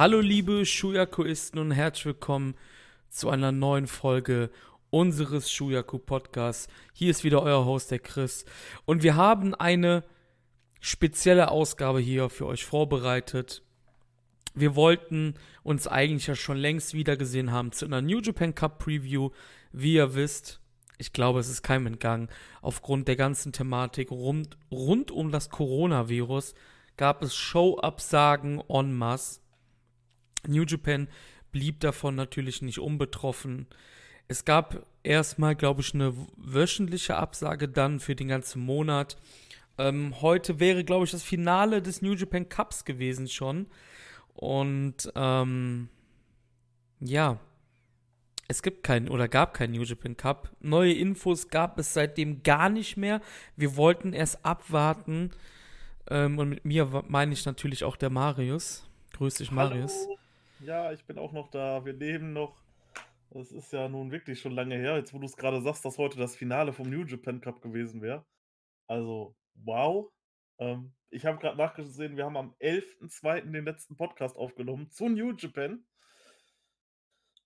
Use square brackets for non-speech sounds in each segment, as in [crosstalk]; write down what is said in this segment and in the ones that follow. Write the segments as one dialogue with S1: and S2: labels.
S1: Hallo liebe Shuyakuisten und herzlich willkommen zu einer neuen Folge unseres Shuyaku Podcasts. Hier ist wieder euer Host, der Chris. Und wir haben eine spezielle Ausgabe hier für euch vorbereitet. Wir wollten uns eigentlich ja schon längst wiedergesehen haben zu einer New Japan Cup Preview. Wie ihr wisst, ich glaube, es ist keinem entgangen, aufgrund der ganzen Thematik rund, rund um das Coronavirus gab es Show-Absagen en masse. New Japan blieb davon natürlich nicht unbetroffen. Es gab erstmal, glaube ich, eine wöchentliche Absage dann für den ganzen Monat. Ähm, heute wäre, glaube ich, das Finale des New Japan Cups gewesen schon. Und ähm, ja, es gibt keinen oder gab keinen New Japan Cup. Neue Infos gab es seitdem gar nicht mehr. Wir wollten erst abwarten. Ähm, und mit mir meine ich natürlich auch der Marius. Grüß dich, Marius.
S2: Hallo. Ja, ich bin auch noch da. Wir leben noch. Das ist ja nun wirklich schon lange her. Jetzt, wo du es gerade sagst, dass heute das Finale vom New Japan Cup gewesen wäre. Also, wow. Ähm, ich habe gerade nachgesehen, wir haben am 11.02. den letzten Podcast aufgenommen zu New Japan.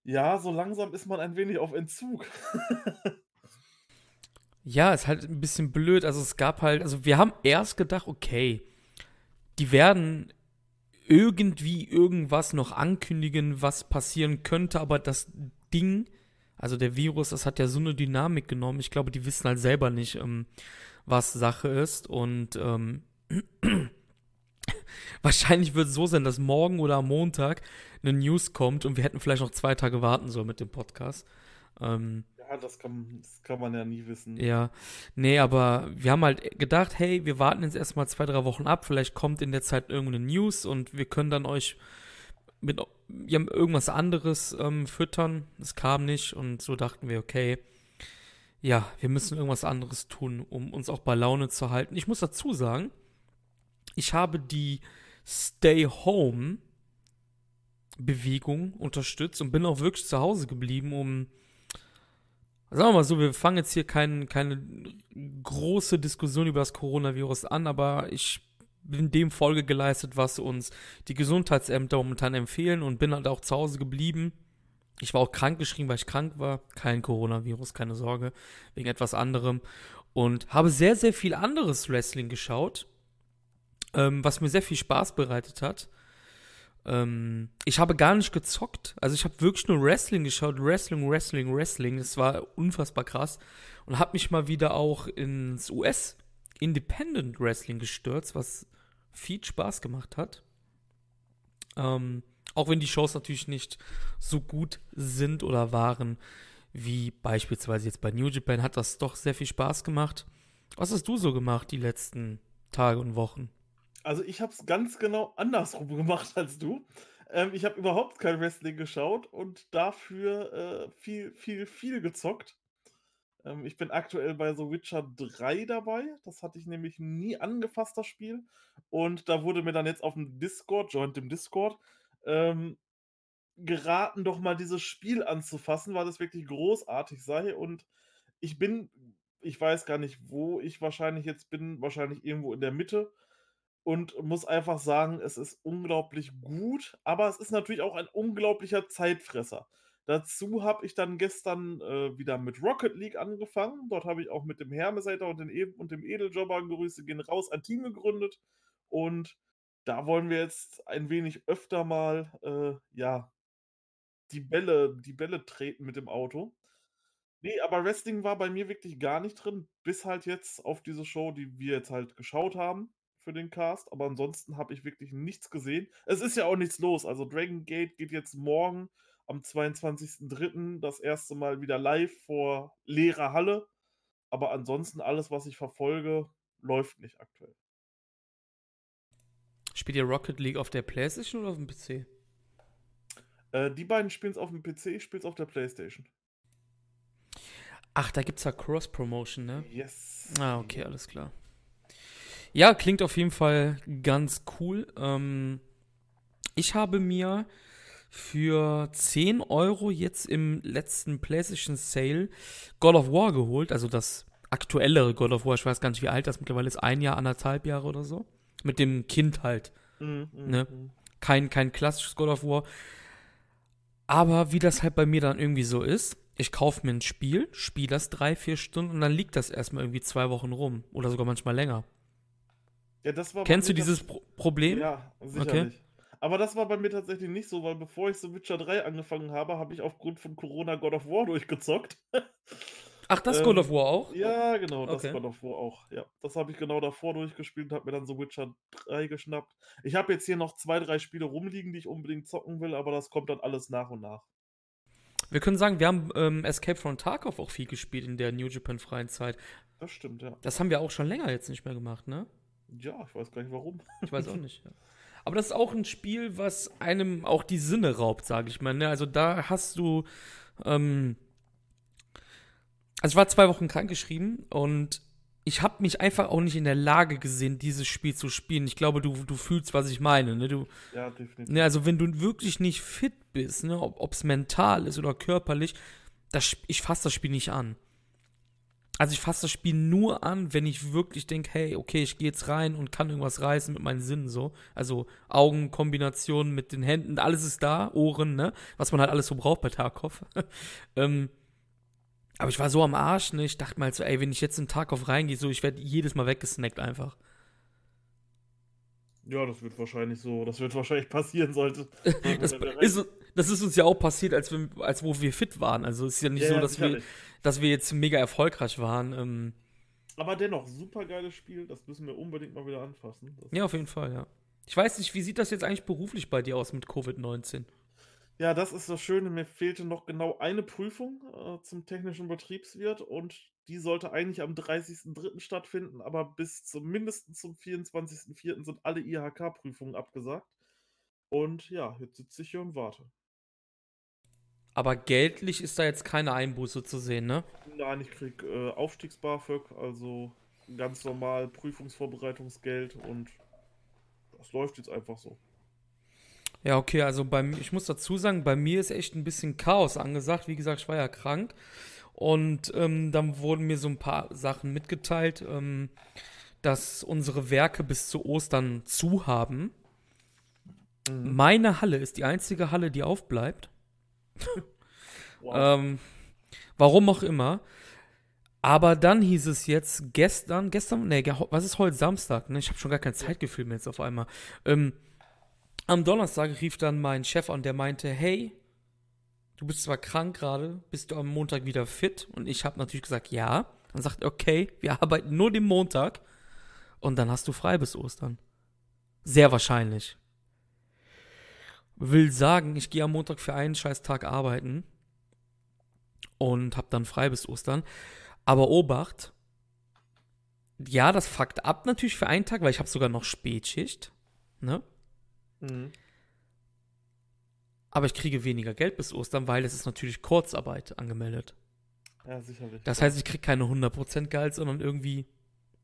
S2: Ja, so langsam ist man ein wenig auf Entzug. [laughs]
S1: ja, ist halt ein bisschen blöd. Also es gab halt, also wir haben erst gedacht, okay, die werden irgendwie irgendwas noch ankündigen, was passieren könnte, aber das Ding, also der Virus, das hat ja so eine Dynamik genommen. Ich glaube, die wissen halt selber nicht, ähm, was Sache ist. Und ähm, [clears throat] wahrscheinlich wird es so sein, dass morgen oder am Montag eine News kommt und wir hätten vielleicht noch zwei Tage warten sollen mit dem Podcast.
S2: Ähm, ja, das kann, das kann man ja nie wissen.
S1: Ja, nee, aber wir haben halt gedacht, hey, wir warten jetzt erstmal zwei, drei Wochen ab, vielleicht kommt in der Zeit irgendeine News und wir können dann euch mit ja, irgendwas anderes ähm, füttern. Es kam nicht und so dachten wir, okay, ja, wir müssen irgendwas anderes tun, um uns auch bei Laune zu halten. Ich muss dazu sagen, ich habe die Stay Home Bewegung unterstützt und bin auch wirklich zu Hause geblieben, um sagen wir mal so, wir fangen jetzt hier kein, keine große Diskussion über das Coronavirus an, aber ich bin dem Folge geleistet, was uns die Gesundheitsämter momentan empfehlen und bin halt auch zu Hause geblieben. Ich war auch krank geschrieben, weil ich krank war. Kein Coronavirus, keine Sorge, wegen etwas anderem. Und habe sehr, sehr viel anderes Wrestling geschaut, ähm, was mir sehr viel Spaß bereitet hat. Ähm, ich habe gar nicht gezockt. Also ich habe wirklich nur Wrestling geschaut. Wrestling, Wrestling, Wrestling. Das war unfassbar krass. Und habe mich mal wieder auch ins US Independent Wrestling gestürzt, was viel Spaß gemacht hat. Ähm, auch wenn die Shows natürlich nicht so gut sind oder waren wie beispielsweise jetzt bei New Japan, hat das doch sehr viel Spaß gemacht. Was hast du so gemacht die letzten Tage und Wochen?
S2: Also ich habe es ganz genau andersrum [laughs] gemacht als du. Ähm, ich habe überhaupt kein Wrestling geschaut und dafür äh, viel, viel, viel gezockt. Ähm, ich bin aktuell bei The Witcher 3 dabei. Das hatte ich nämlich nie angefasst, das Spiel. Und da wurde mir dann jetzt auf dem Discord, joint dem Discord, ähm, geraten, doch mal dieses Spiel anzufassen, weil das wirklich großartig sei. Und ich bin, ich weiß gar nicht, wo ich wahrscheinlich jetzt bin, wahrscheinlich irgendwo in der Mitte und muss einfach sagen, es ist unglaublich gut, aber es ist natürlich auch ein unglaublicher Zeitfresser. Dazu habe ich dann gestern äh, wieder mit Rocket League angefangen. Dort habe ich auch mit dem Hermeseiter und, e und dem Edeljobber Grüße gehen raus ein Team gegründet. Und da wollen wir jetzt ein wenig öfter mal äh, ja, die Bälle, die Bälle treten mit dem Auto. Nee, aber Wrestling war bei mir wirklich gar nicht drin, bis halt jetzt auf diese Show, die wir jetzt halt geschaut haben für den Cast, aber ansonsten habe ich wirklich nichts gesehen. Es ist ja auch nichts los. Also Dragon Gate geht jetzt morgen am 22.03. das erste Mal wieder live vor leerer Halle. Aber ansonsten alles, was ich verfolge, läuft nicht aktuell.
S1: Spielt ihr Rocket League auf der Playstation oder auf dem PC?
S2: Äh, die beiden spielen es auf dem PC, ich spiele es auf der Playstation.
S1: Ach, da gibt es ja Cross-Promotion, ne?
S2: Yes.
S1: Ah, okay, alles klar. Ja, klingt auf jeden Fall ganz cool. Ähm, ich habe mir für 10 Euro jetzt im letzten PlayStation Sale God of War geholt, also das aktuellere God of War. Ich weiß gar nicht, wie alt das mittlerweile ist. Ein Jahr, anderthalb Jahre oder so. Mit dem Kind halt. Mhm, mhm
S2: ne?
S1: Mhm. Kein, kein klassisches God of War. Aber wie das halt bei mir dann irgendwie so ist, ich kaufe mir ein Spiel, spiele das drei, vier Stunden und dann liegt das erstmal irgendwie zwei Wochen rum. Oder sogar manchmal länger.
S2: Ja, das war
S1: Kennst du dieses Pro Problem?
S2: Ja, sicherlich. Aber das war bei mir tatsächlich nicht so, weil bevor ich The Witcher 3 angefangen habe, habe ich aufgrund von Corona God of War durchgezockt. [laughs]
S1: Ach, das
S2: Ähm,
S1: God of War auch?
S2: Ja, genau, das
S1: Okay.
S2: God of War auch. Ja, das habe ich genau davor durchgespielt und habe mir dann The Witcher 3 geschnappt. Ich habe jetzt hier noch zwei, drei Spiele rumliegen, die ich unbedingt zocken will, aber das kommt dann alles nach und nach.
S1: Wir können sagen, wir haben ähm, Escape from Tarkov auch viel gespielt in der New Japan freien Zeit.
S2: Das stimmt, ja.
S1: Das haben wir auch schon länger jetzt nicht mehr gemacht, ne?
S2: Ja, ich weiß gar nicht warum.
S1: Ich weiß [laughs] auch nicht. Ja. Aber das ist auch ein Spiel, was einem auch die Sinne raubt, sage ich mal. Ne? Also da hast du. Ähm, also ich war zwei Wochen krankgeschrieben und ich habe mich einfach auch nicht in der Lage gesehen, dieses Spiel zu spielen. Ich glaube, du, du fühlst, was ich meine. Ne? Du,
S2: Ja, definitiv.
S1: ne, also wenn du wirklich nicht fit bist, ne? ob es mental ist oder körperlich, das, ich fasse das Spiel nicht an. Also ich fasse das Spiel nur an, wenn ich wirklich denke, hey, okay, ich gehe jetzt rein und kann irgendwas reißen mit meinen Sinnen so. Also Augenkombination mit den Händen, alles ist da, Ohren, ne? Was man halt alles so braucht bei Tarkov. [laughs] ähm, aber ich war so am Arsch, ne? Ich dachte mal so, ey, wenn ich jetzt in Tarkov reingehe, so, ich werde jedes Mal weggesnackt einfach.
S2: Ja, das wird wahrscheinlich so, das wird wahrscheinlich passieren sollte. [laughs]
S1: Das ist, das ist uns ja auch passiert, als, wir, als wo wir fit waren. Also es ist ja nicht
S2: Ja,
S1: so, dass wir, dass wir jetzt mega erfolgreich waren. Ähm,
S2: Aber dennoch, super geiles Spiel, das müssen wir unbedingt mal wieder anfassen. Das
S1: ja, auf jeden Fall, ja. Ich weiß nicht, wie sieht das jetzt eigentlich beruflich bei dir aus mit Covid-19?
S2: Ja, das ist das Schöne. Mir fehlte noch genau eine Prüfung äh, zum technischen Betriebswirt und die sollte eigentlich am 30.03. stattfinden, aber bis zum mindestens zum 24.04. sind alle IHK-Prüfungen abgesagt. Und ja, jetzt sitze ich hier und warte.
S1: Aber geldlich ist da jetzt keine Einbuße zu sehen, ne?
S2: Nein, ich krieg äh, Aufstiegs-BAföG, also ganz normal Prüfungsvorbereitungsgeld und das läuft jetzt einfach so.
S1: Ja, okay, also bei mir, ich muss dazu sagen, bei mir ist echt ein bisschen Chaos angesagt. Wie gesagt, ich war ja krank. Und ähm, dann wurden mir so ein paar Sachen mitgeteilt, ähm, dass unsere Werke bis zu Ostern zu haben.
S2: Mhm.
S1: Meine Halle ist die einzige Halle, die aufbleibt. [laughs]
S2: Wow.
S1: Ähm, warum auch immer. Aber dann hieß es jetzt gestern, gestern, nee, was ist heute Samstag? Ne? Ich habe schon gar kein Zeitgefühl mehr jetzt auf einmal. Ähm, am Donnerstag rief dann mein Chef an, der meinte, hey, du bist zwar krank gerade, bist du am Montag wieder fit? Und ich habe natürlich gesagt, ja. Dann sagt er, okay, wir arbeiten nur den Montag und dann hast du frei bis Ostern. Sehr wahrscheinlich. Will sagen, ich gehe am Montag für einen scheiß Tag arbeiten und hab dann frei bis Ostern. Aber Obacht, ja, das fuckt ab natürlich für einen Tag, weil ich habe sogar noch Spätschicht, ne?
S2: Mhm.
S1: Aber ich kriege weniger Geld bis Ostern, weil es ist natürlich Kurzarbeit angemeldet.
S2: Ja, sicherlich.
S1: Das heißt, ich kriege keine 100% Gehalt, sondern irgendwie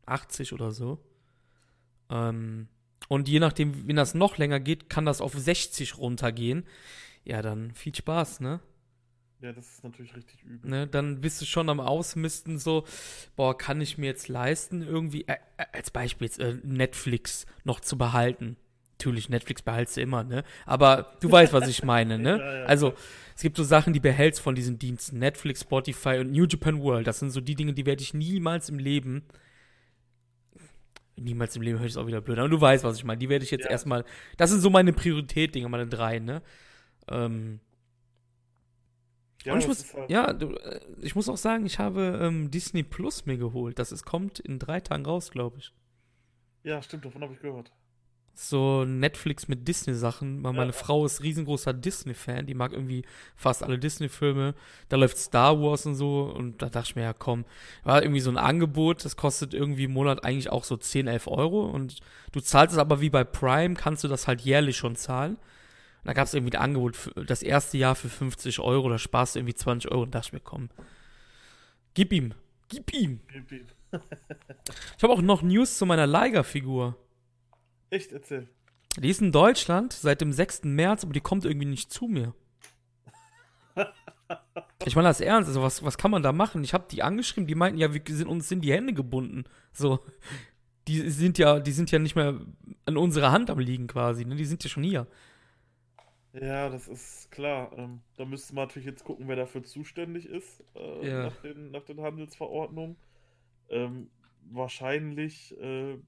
S1: 80 oder so. Ähm, und je nachdem, wenn das noch länger geht, kann das auf 60 runtergehen. Ja, dann viel Spaß, ne?
S2: Ja, das ist natürlich richtig übel.
S1: ne? Dann bist du schon am Ausmisten so, boah, kann ich mir jetzt leisten, irgendwie, äh, äh, als Beispiel jetzt äh, Netflix noch zu behalten. Natürlich, Netflix behaltst du immer, ne? Aber du weißt, was ich meine, ne? [laughs]
S2: Ja, ja,
S1: also, es gibt so Sachen, die behältst von diesen Diensten. Netflix, Spotify und New Japan World. Das sind so die Dinge, die werde ich niemals im Leben. Niemals im Leben höre ich es auch wieder blöd. Aber du weißt, was ich meine. Die werde ich jetzt
S2: Ja.
S1: erstmal. Das sind so meine Priorität-Dinge, meine drei, ne? Ähm,
S2: Ja,
S1: und ich muss,
S2: halt-
S1: ja, äh, ich muss auch sagen, ich habe ähm, Disney Plus mir geholt. Das ist, kommt in drei Tagen raus, glaube ich.
S2: ja, stimmt, davon habe ich gehört.
S1: So Netflix mit Disney-Sachen. Meine
S2: Ja.
S1: Frau ist riesengroßer Disney-Fan. Die mag irgendwie fast alle Disney-Filme. Da läuft Star Wars und so. Und da dachte ich mir, ja komm, war irgendwie so ein Angebot. Das kostet irgendwie im Monat eigentlich auch so 10, 11 Euro. Und du zahlst es aber wie bei Prime, kannst du das halt jährlich schon zahlen. Und da gab es irgendwie ein Angebot für das erste Jahr für 50 Euro. Da sparst du irgendwie 20 Euro. Und dachte ich mir, komm, gib ihm. Gib ihm.
S2: Piep, piep.
S1: Ich habe auch noch News zu meiner Liger-Figur.
S2: Echt, erzähl.
S1: Die ist in Deutschland seit dem 6. März, aber die kommt irgendwie nicht zu mir. [laughs] Ich meine das ernst, also was, was kann man da machen? Ich habe die angeschrieben, die meinten ja, wir sind uns sind die Hände gebunden. So, die sind ja, die sind ja nicht mehr an unserer Hand am liegen quasi, ne? Die sind ja schon hier.
S2: Ja, das ist klar. Ähm, da müsste man natürlich jetzt gucken, wer dafür zuständig ist, äh,
S1: Ja.
S2: nach den, nach den Handelsverordnungen. Ähm, wahrscheinlich äh,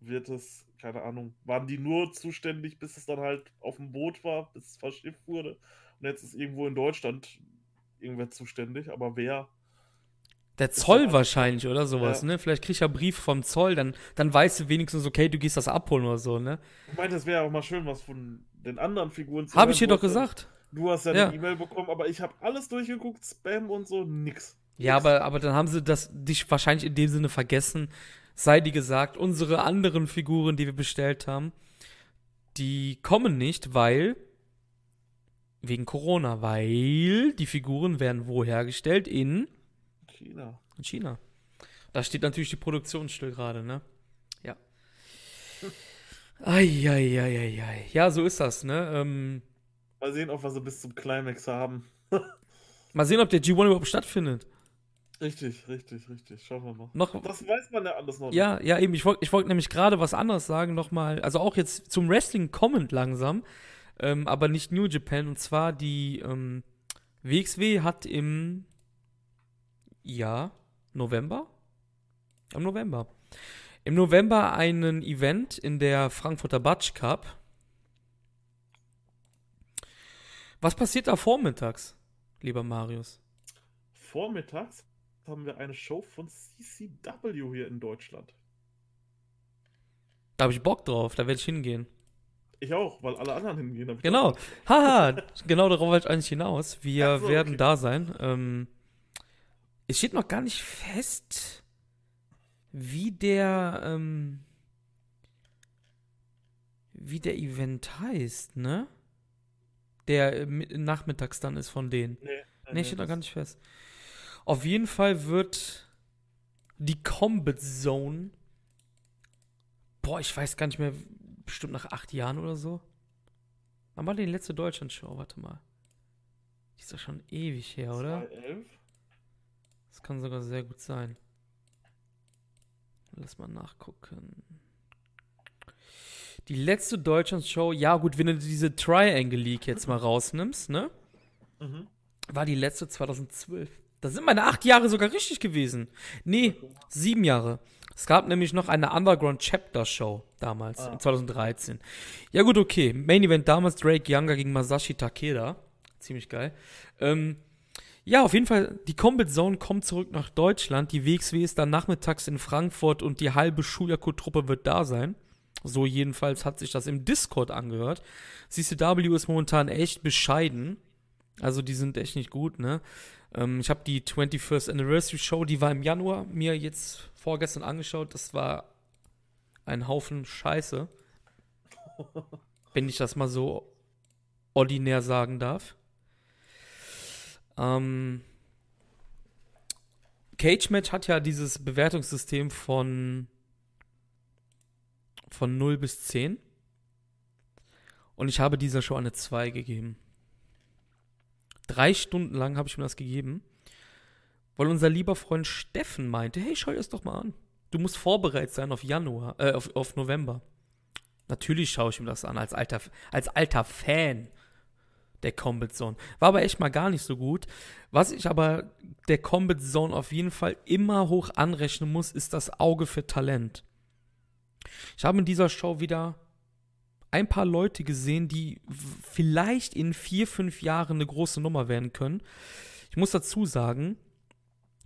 S2: wird es, keine Ahnung, waren die nur zuständig, bis es dann halt auf dem Boot war, bis es verschifft wurde. Und jetzt ist irgendwo in Deutschland irgendwer zuständig, aber wer?
S1: Der Zoll
S2: ja-
S1: wahrscheinlich oder sowas,
S2: Ja.
S1: ne? Vielleicht krieg ich ja Brief vom Zoll, dann, dann weißt du wenigstens, okay, du gehst das abholen oder so, ne?
S2: Ich meine, das wäre auch mal schön, was von den anderen Figuren zu
S1: Hab
S2: hören.
S1: ich dir doch gesagt.
S2: Du hast ja,
S1: Ja.
S2: eine E-Mail bekommen, aber ich habe alles durchgeguckt, Spam und so, nix.
S1: Ja, aber, aber dann haben sie das dich wahrscheinlich in dem Sinne vergessen. Sei dir gesagt, unsere anderen Figuren, die wir bestellt haben, die kommen nicht, weil wegen Corona, weil die Figuren werden wo hergestellt? In
S2: China.
S1: China. Da steht natürlich die Produktion still gerade, ne? Ja. Eieieiei. Ja, so ist das, ne? Ähm,
S2: Mal sehen, ob wir sie bis zum Climax haben. [laughs]
S1: mal sehen, ob der G1 überhaupt stattfindet.
S2: Richtig, richtig, richtig. Schauen wir mal.
S1: Noch,
S2: Das weiß man ja alles noch
S1: Ja, ja, eben. Ich wollte ich wollt nämlich gerade was anderes sagen, nochmal. Also auch jetzt zum Wrestling kommend langsam, ähm, aber nicht New Japan. Und zwar die ähm, WXW hat im ja, November? Im November. Im November einen Event in der Frankfurter Batsch Cup. Was passiert da vormittags, lieber Marius?
S2: nicht. Vormittags haben wir eine Show von CCW hier in Deutschland.
S1: Da habe ich Bock drauf, da werde ich hingehen.
S2: Ich auch, weil alle anderen hingehen.
S1: Genau. Haha, genau darauf wollte ich eigentlich hinaus. Wir
S2: so,
S1: werden
S2: okay.
S1: da sein. Ähm, es steht noch gar nicht fest, wie der, ähm, wie der Event heißt, ne? Der äh, mi- nachmittags dann ist von denen.
S2: Nee,
S1: Nee, steht noch gar nicht fest. Auf jeden Fall wird die Combat Zone. Boah, ich weiß gar nicht mehr, bestimmt nach acht Jahren oder so. Wann war die letzte Deutschland-Show? Warte mal. Die ist doch schon ewig her, oder?
S2: 2011?
S1: Das kann sogar sehr gut sein. Lass mal nachgucken. Die letzte Deutschland-Show, ja gut, wenn du diese Triangle League jetzt mal rausnimmst, ne?
S2: Mhm.
S1: war die letzte 2012. Da sind meine acht Jahre sogar richtig gewesen. Nee, sieben Jahre. Es gab nämlich noch eine Underground Chapter Show damals,
S2: Ah.
S1: 2013. Ja gut, okay. Main Event damals Drake Younger gegen Masashi Takeda. Ziemlich geil. Ähm, ja, auf jeden Fall, die Combat Zone kommt zurück nach Deutschland. Die WXW ist dann nachmittags in Frankfurt und die halbe Schuyaku-Truppe wird da sein. So jedenfalls hat sich das im Discord angehört. CCW ist momentan echt bescheiden. Also die sind echt nicht gut, ne? Ähm, ich habe die 21st Anniversary Show, die war im Januar, mir jetzt vorgestern angeschaut. Das war ein Haufen Scheiße. wenn ich das mal so ordinär sagen darf. Ähm, Cage Match hat ja dieses Bewertungssystem von von 0 bis 10. Und ich habe dieser Show eine 2 gegeben. Drei Stunden lang habe ich mir das gegeben, weil unser lieber Freund Steffen meinte, hey, schau dir das doch mal an. Du musst vorbereitet sein auf Januar, äh, auf, auf November. Natürlich schaue ich mir das an, als alter, als alter Fan der Combat Zone. War aber echt mal gar nicht so gut. Was ich aber der Combat Zone auf jeden Fall immer hoch anrechnen muss, ist das Auge für Talent. Ich habe in dieser Show wieder ein paar Leute gesehen, die vielleicht in vier, fünf Jahren eine große Nummer werden können. Ich muss dazu sagen,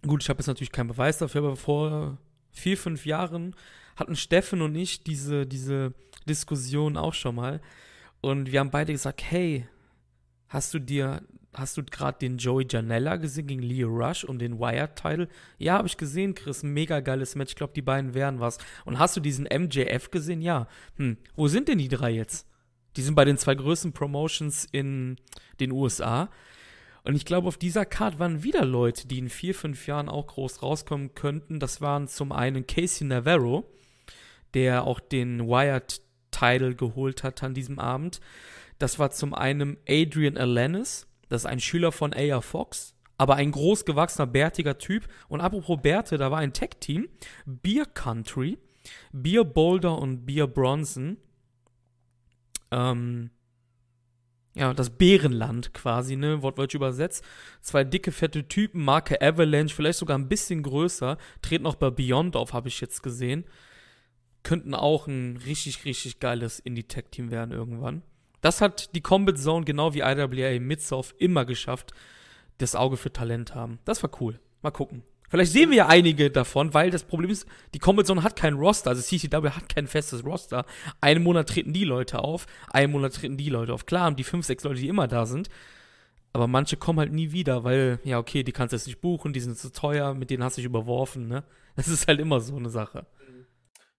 S1: gut, ich habe jetzt natürlich keinen Beweis dafür, aber vor vier, fünf Jahren hatten Steffen und ich diese, diese Diskussion auch schon mal. Und wir haben beide gesagt, hey, hast du dir, hast du gerade den Joey Janella gesehen gegen Leo Rush um den Wired-Title? Ja, habe ich gesehen, Chris, mega geiles Match. Ich glaube, die beiden wären was. Und hast du diesen MJF gesehen? Ja. Hm, wo sind denn die drei jetzt? Die sind bei den zwei größten Promotions in den USA. Und ich glaube, auf dieser Card waren wieder Leute, die in vier, fünf Jahren auch groß rauskommen könnten. Das waren zum einen Casey Navarro, der auch den Wired-Title geholt hat an diesem Abend. Das war zum einen Adrian Alanis, das ist ein Schüler von A.R. Fox, aber ein großgewachsener, bärtiger Typ. Und apropos Bärte, da war ein Tech-Team, Beer Country, Beer Boulder und Beer Bronson. Ähm, ja, das Bärenland quasi, ne, wortwörtlich übersetzt. Zwei dicke, fette Typen, Marke Avalanche, vielleicht sogar ein bisschen größer, treten auch bei Beyond auf, habe ich jetzt gesehen. Könnten auch ein richtig, richtig geiles Indie-Tech-Team werden irgendwann. Das hat die Combat Zone genau wie IWA Midsoft immer geschafft, das Auge für Talent haben. Das war cool. Mal gucken. Vielleicht sehen wir ja einige davon, weil das Problem ist, die Combat Zone hat keinen Roster, also CCW hat kein festes Roster. Einen Monat treten die Leute auf, einen Monat treten die Leute auf. Klar haben die fünf, sechs Leute, die immer da sind, aber manche kommen halt nie wieder, weil, ja, okay, die kannst du jetzt nicht buchen, die sind zu teuer, mit denen hast du dich überworfen, ne? Das ist halt immer so eine Sache.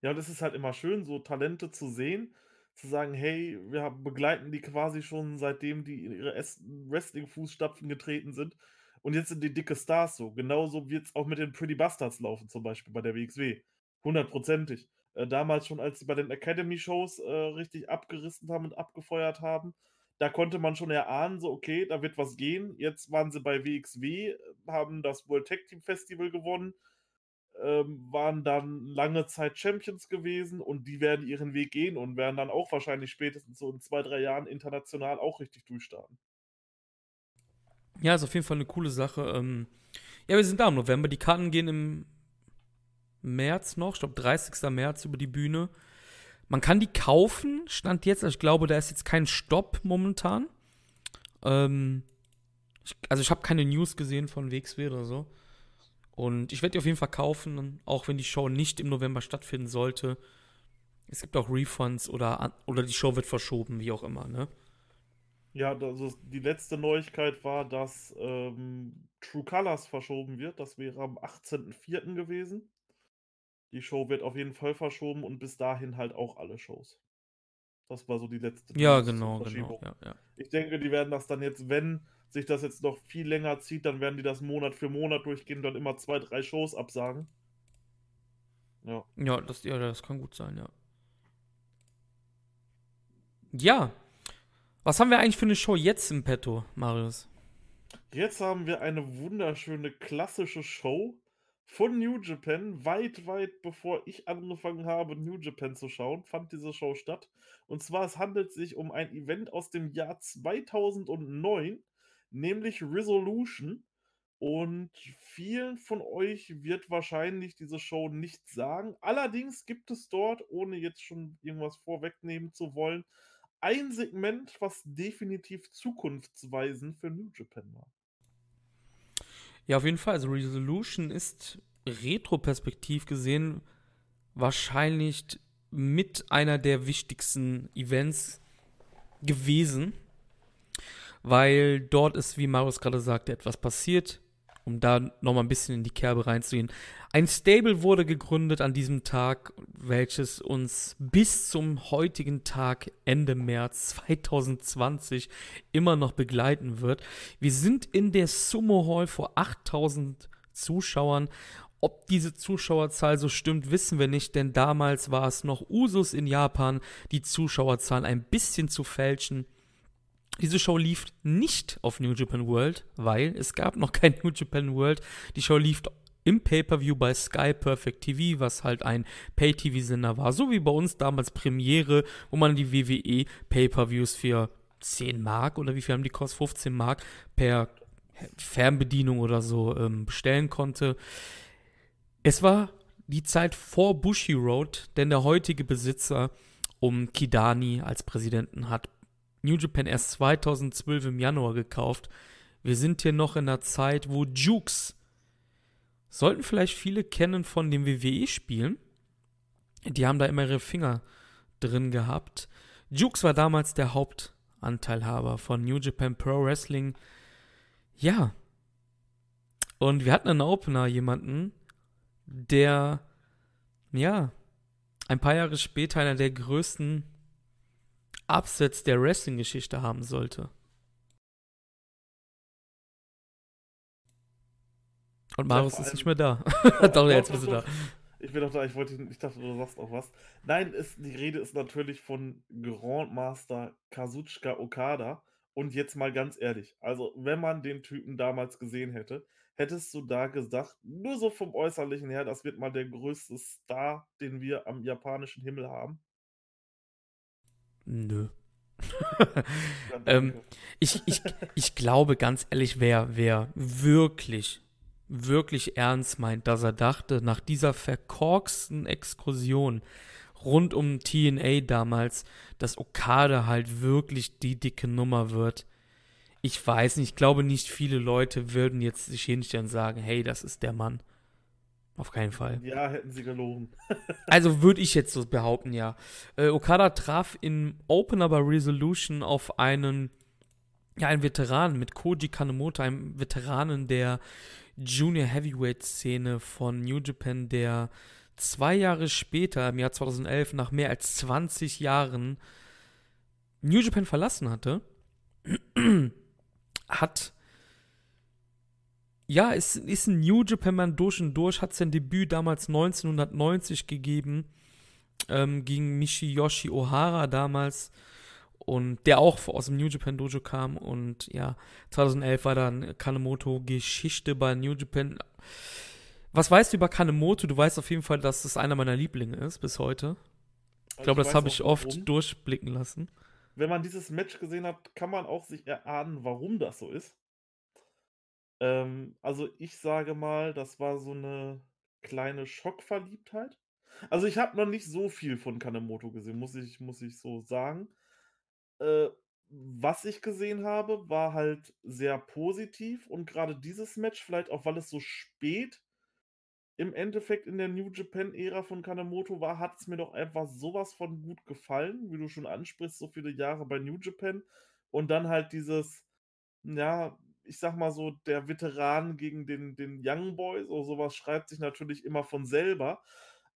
S2: Ja, es ist halt immer schön, so Talente zu sehen, zu sagen, hey, wir begleiten die quasi schon seitdem die in ihre Wrestling-Fußstapfen getreten sind und jetzt sind die dicke Stars so. Genauso wird es auch mit den Pretty Bastards laufen, zum Beispiel bei der WXW. Hundertprozentig. Äh, damals schon, als sie bei den Academy-Shows äh, richtig abgerissen haben und abgefeuert haben, da konnte man schon erahnen, so, okay, da wird was gehen. Jetzt waren sie bei WXW, haben das World Tag Team Festival gewonnen, ähm, waren dann lange Zeit Champions gewesen und die werden ihren Weg gehen und werden dann auch wahrscheinlich spätestens so in zwei, drei Jahren international auch richtig durchstarten.
S1: Ja, ist auf jeden Fall eine coole Sache. Ähm, ja, wir sind da im November. Die Karten gehen im März noch, ich glaube 30. März über die Bühne. Man kann die kaufen, stand jetzt. Also ich glaube, da ist jetzt kein Stopp momentan. Ähm, ich, also ich habe keine News gesehen von WXW oder so. Und ich werde die auf jeden Fall kaufen, auch wenn die Show nicht im November stattfinden sollte. Es gibt auch Refunds oder, oder die Show wird verschoben, wie auch immer, ne?
S2: Ja, also die letzte Neuigkeit war, dass ähm, True Colors verschoben wird. Das wäre am 18.04. gewesen. Die Show wird auf jeden Fall verschoben und bis dahin halt auch alle Shows. Das war so die letzte
S1: Ja, genau, genau. Ja, ja.
S2: Ich denke, die werden das dann jetzt, wenn sich das jetzt noch viel länger zieht, dann werden die das Monat für Monat durchgehen und dann immer zwei, drei Shows absagen.
S1: Ja. Ja, das, ja, das kann gut sein, ja. Ja, was haben wir eigentlich für eine Show jetzt im Petto, Marius?
S2: Jetzt haben wir eine wunderschöne klassische Show von New Japan. Weit, weit bevor ich angefangen habe, New Japan zu schauen, fand diese Show statt. Und zwar, es handelt sich um ein Event aus dem Jahr 2009, nämlich Resolution. Und vielen von euch wird wahrscheinlich diese Show nicht sagen. Allerdings gibt es dort, ohne jetzt schon irgendwas vorwegnehmen zu wollen, ein Segment, was definitiv zukunftsweisend für New Japan war.
S1: Ja, auf jeden Fall. Also Resolution ist retroperspektiv gesehen wahrscheinlich mit einer der wichtigsten Events gewesen, weil dort ist, wie Marius gerade sagte, etwas passiert um da nochmal ein bisschen in die Kerbe reinzugehen. Ein Stable wurde gegründet an diesem Tag, welches uns bis zum heutigen Tag, Ende März 2020, immer noch begleiten wird. Wir sind in der Sumo Hall vor 8000 Zuschauern. Ob diese Zuschauerzahl so stimmt, wissen wir nicht, denn damals war es noch Usus in Japan, die Zuschauerzahl ein bisschen zu fälschen. Diese Show lief nicht auf New Japan World, weil es gab noch kein [laughs] New Japan World. Die Show lief im Pay-per-View bei Sky Perfect TV, was halt ein Pay-TV-Sender war, so wie bei uns damals Premiere, wo man die WWE Pay-per-Views für 10 Mark oder wie viel haben die kostet? 15 Mark per Fernbedienung oder so ähm, bestellen konnte. Es war die Zeit vor Bushi Road, denn der heutige Besitzer um Kidani als Präsidenten hat New Japan erst 2012 im Januar gekauft. Wir sind hier noch in einer Zeit, wo Jukes, sollten vielleicht viele kennen von den WWE-Spielen, die haben da immer ihre Finger drin gehabt. Jukes war damals der Hauptanteilhaber von New Japan Pro Wrestling. Ja. Und wir hatten einen Opener, jemanden, der, ja, ein paar Jahre später einer der größten Upsets der Wrestling-Geschichte haben sollte. Und Marius ist nicht mehr da. [laughs] [laughs]
S2: doch, jetzt bist du da. Ich bin doch da, ich, wollte, ich dachte, du sagst auch was. Nein, ist, die Rede ist natürlich von Grandmaster Kazuchika Okada. Und jetzt mal ganz ehrlich, also wenn man den Typen damals gesehen hätte, hättest du da gesagt, nur so vom Äußerlichen her, das wird mal der größte Star, den wir am japanischen Himmel haben?
S1: Nö. ähm, ich, ich, ich glaube ganz ehrlich, wer, wer wirklich, wirklich ernst meint, dass er dachte, nach dieser verkorksten Exkursion rund um TNA damals, dass Okada halt wirklich die dicke Nummer wird. Ich weiß nicht, ich glaube nicht viele Leute würden jetzt sich hinstellen und sagen, hey, das ist der Mann. Auf keinen Fall.
S2: Ja, hätten sie gelogen. [laughs]
S1: also würde ich jetzt so behaupten, ja. Äh, Okada traf in Opener bei Resolution auf einen, ja, einen Veteranen mit Koji Kanemoto, einem Veteranen der Junior Heavyweight Szene von New Japan, der zwei Jahre später, im Jahr 2011, nach mehr als 20 Jahren New Japan verlassen hatte, [clears throat] hat ja, ist, ist ein New Japan Man durch und durch, hat sein Debüt damals 1990 gegeben, ähm, gegen Mishiyoshi Ohara damals und der auch aus dem New Japan Dojo kam und ja, 2011 war dann Kanemoto Geschichte bei New Japan. Was weißt du über Kanemoto? Du weißt auf jeden Fall, dass es einer meiner Lieblinge ist bis heute. Ich glaube, das habe ich oft warum. durchblicken lassen.
S2: Wenn man dieses Match gesehen hat, kann man auch sich erahnen, warum das so ist. Ähm, also ich sage mal, das war so eine kleine Schockverliebtheit. Also ich habe noch nicht so viel von Kanemoto gesehen, muss ich, muss ich so sagen. Äh, was ich gesehen habe, war halt sehr positiv und gerade dieses Match, vielleicht auch weil es so spät im Endeffekt in der New Japan-Ära von Kanemoto war, hat es mir doch einfach sowas von gut gefallen, wie du schon ansprichst, so viele Jahre bei New Japan und dann halt dieses, ja, ich sag mal so, der Veteran gegen den, den Young Boys oder sowas schreibt sich natürlich immer von selber.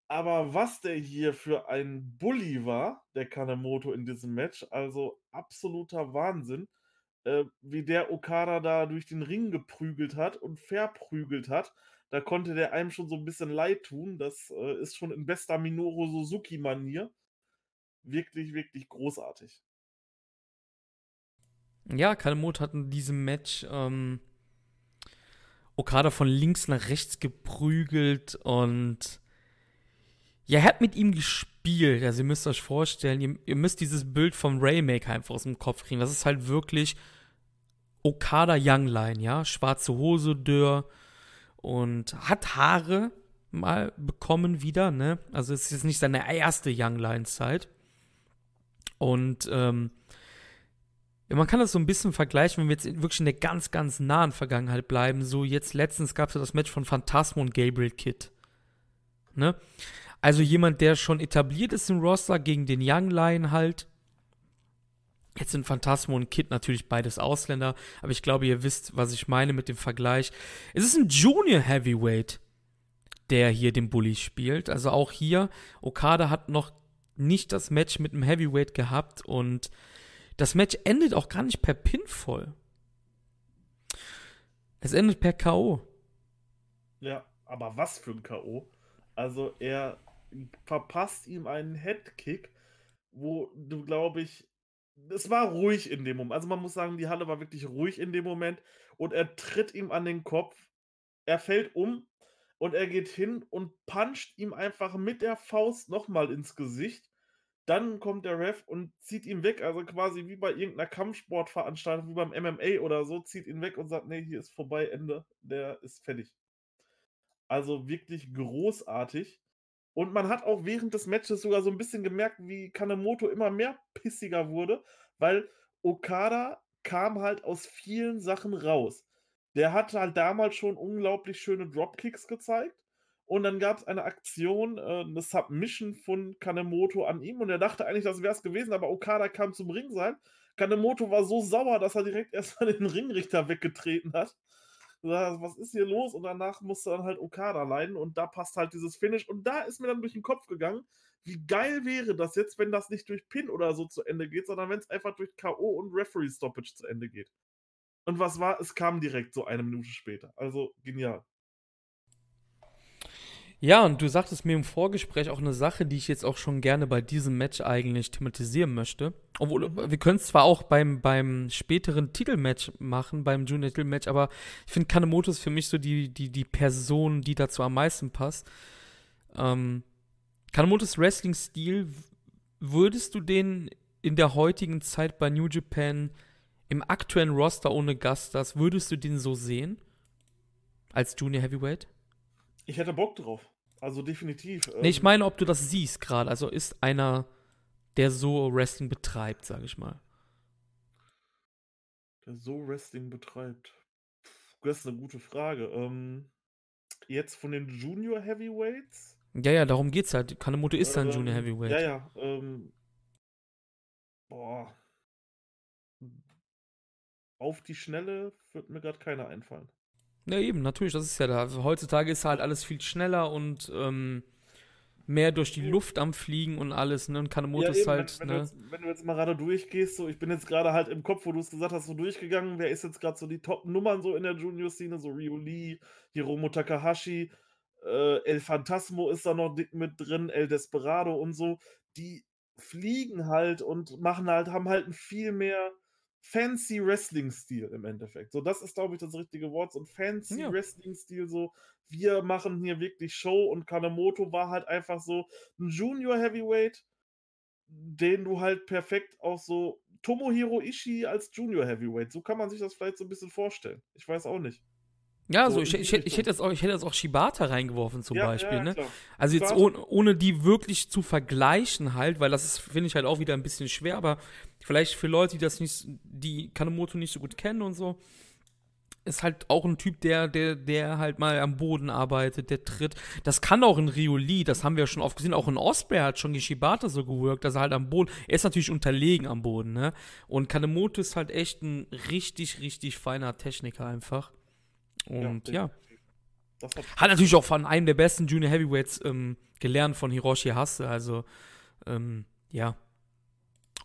S2: Aber was der hier für ein Bully war, der Kanemoto in diesem Match, also absoluter Wahnsinn, äh, wie der Okada da durch den Ring geprügelt hat und verprügelt hat. Da konnte der einem schon so ein bisschen leid tun. Das äh, ist schon in bester Minoru Suzuki-Manier. Wirklich, wirklich großartig.
S1: Ja, Kanemoto hat in diesem Match ähm, Okada von links nach rechts geprügelt und ja, er hat mit ihm gespielt. Also ihr müsst euch vorstellen, ihr, ihr müsst dieses Bild vom Raymaker einfach aus dem Kopf kriegen. Das ist halt wirklich Okada Youngline, ja. Schwarze Hose, Dörr und hat Haare mal bekommen wieder, ne? Also es ist jetzt nicht seine erste Youngline-Zeit. Und ähm, man kann das so ein bisschen vergleichen, wenn wir jetzt wirklich in der ganz, ganz nahen Vergangenheit bleiben. So jetzt letztens gab es ja das Match von Phantasmo und Gabriel Kidd. Ne? Also jemand, der schon etabliert ist im Roster gegen den Young Lion halt. Jetzt sind Phantasmo und Kid natürlich beides Ausländer, aber ich glaube, ihr wisst, was ich meine mit dem Vergleich. Es ist ein Junior Heavyweight, der hier den Bully spielt. Also auch hier, Okada hat noch nicht das Match mit einem Heavyweight gehabt und das Match endet auch gar nicht per Pinfall. Es endet per K.O.
S2: Ja, aber was für ein K.O. Also er verpasst ihm einen Headkick, wo du, glaube ich, es war ruhig in dem Moment. Also man muss sagen, die Halle war wirklich ruhig in dem Moment und er tritt ihm an den Kopf. Er fällt um und er geht hin und puncht ihm einfach mit der Faust nochmal ins Gesicht. Dann kommt der Ref und zieht ihn weg, also quasi wie bei irgendeiner Kampfsportveranstaltung, wie beim MMA oder so, zieht ihn weg und sagt, nee, hier ist vorbei, Ende, der ist fertig. Also wirklich großartig. Und man hat auch während des Matches sogar so ein bisschen gemerkt, wie Kanemoto immer mehr pissiger wurde, weil Okada kam halt aus vielen Sachen raus. Der hat halt damals schon unglaublich schöne Dropkicks gezeigt. Und dann gab es eine Aktion, äh, eine Submission von Kanemoto an ihm und er dachte eigentlich, das wäre es gewesen, aber Okada kam zum Ringseil. Kanemoto war so sauer, dass er direkt [laughs] erstmal den Ringrichter weggetreten hat. Was ist hier los? Und danach musste dann halt Okada leiden und da passt halt dieses Finish. Und da ist mir dann durch den Kopf gegangen, wie geil wäre das jetzt, wenn das nicht durch Pin oder so zu Ende geht, sondern wenn es einfach durch K.O. und Referee Stoppage zu Ende geht. Und was war? Es kam direkt so eine Minute später. Also genial.
S1: Ja, und du sagtest mir im Vorgespräch auch eine Sache, die ich jetzt auch schon gerne bei diesem Match eigentlich thematisieren möchte. Obwohl, mhm. wir können es zwar auch beim, beim späteren Titelmatch machen, beim Junior-Titelmatch, aber ich finde, Kanemoto ist für mich so die, die, die Person, die dazu am meisten passt. Ähm, Kanemotos Wrestling-Stil, würdest du den in der heutigen Zeit bei New Japan im aktuellen Roster ohne Gastas, würdest du den so sehen? Als Junior Heavyweight?
S2: Ich hätte Bock drauf. Also definitiv.
S1: Nee, ich ähm, meine, ob du das siehst gerade. Also ist einer, der so Wrestling betreibt, sage ich mal.
S2: Der so Wrestling betreibt. Das ist eine gute Frage. Ähm, jetzt von den Junior Heavyweights?
S1: Ja, ja, darum geht's halt. Kanemoto ist ähm, ein Junior Heavyweight.
S2: Ja, ja. Ähm, boah. Auf die Schnelle wird mir gerade keiner einfallen.
S1: Ja, eben, natürlich, das ist ja da. Heutzutage ist halt alles viel schneller und ähm, mehr durch die Luft am Fliegen und alles, ne? Und Kanemoto ja, ist halt,
S2: wenn, wenn,
S1: ne?
S2: du jetzt, wenn, du jetzt, mal gerade durchgehst, so, ich bin jetzt gerade halt im Kopf, wo du es gesagt hast, so durchgegangen, wer ist jetzt gerade so die Top-Nummern so in der Junior-Szene, so Ryu Lee, Hiromo Takahashi, äh, El Phantasmo ist da noch dick mit drin, El Desperado und so, die fliegen halt und machen halt, haben halt ein viel mehr fancy Wrestling-Stil im Endeffekt. So, das ist, glaube ich, das richtige Wort. So ein fancy ja. Wrestling-Stil, so, wir machen hier wirklich Show und Kanemoto war halt einfach so ein Junior Heavyweight, den du halt perfekt auch so Tomohiro Ishii als Junior Heavyweight. So kann man sich das vielleicht so ein bisschen vorstellen. Ich weiß auch nicht.
S1: Ja, so, ich, ich, ich, hätte jetzt auch, ich hätte jetzt auch Shibata reingeworfen zum ja, Beispiel. Ja, ne? Also jetzt ohne, ohne die wirklich zu vergleichen halt, weil das ist, finde ich halt auch wieder ein bisschen schwer, aber vielleicht für Leute, die das nicht, die Kanemoto nicht so gut kennen und so, ist halt auch ein Typ, der, der, der halt mal am Boden arbeitet, der tritt. Das kann auch ein Rioli, das haben wir schon oft gesehen. Auch ein Osprey hat schon die Shibata so gewirkt, dass er halt am Boden, er ist natürlich unterlegen am Boden, ne? Und Kanemoto ist halt echt ein richtig, richtig feiner Techniker einfach. Und ja. ja. Hat, natürlich auch von einem der besten Junior Heavyweights ähm, gelernt, von Hiroshi Hase. Also, ähm, ja.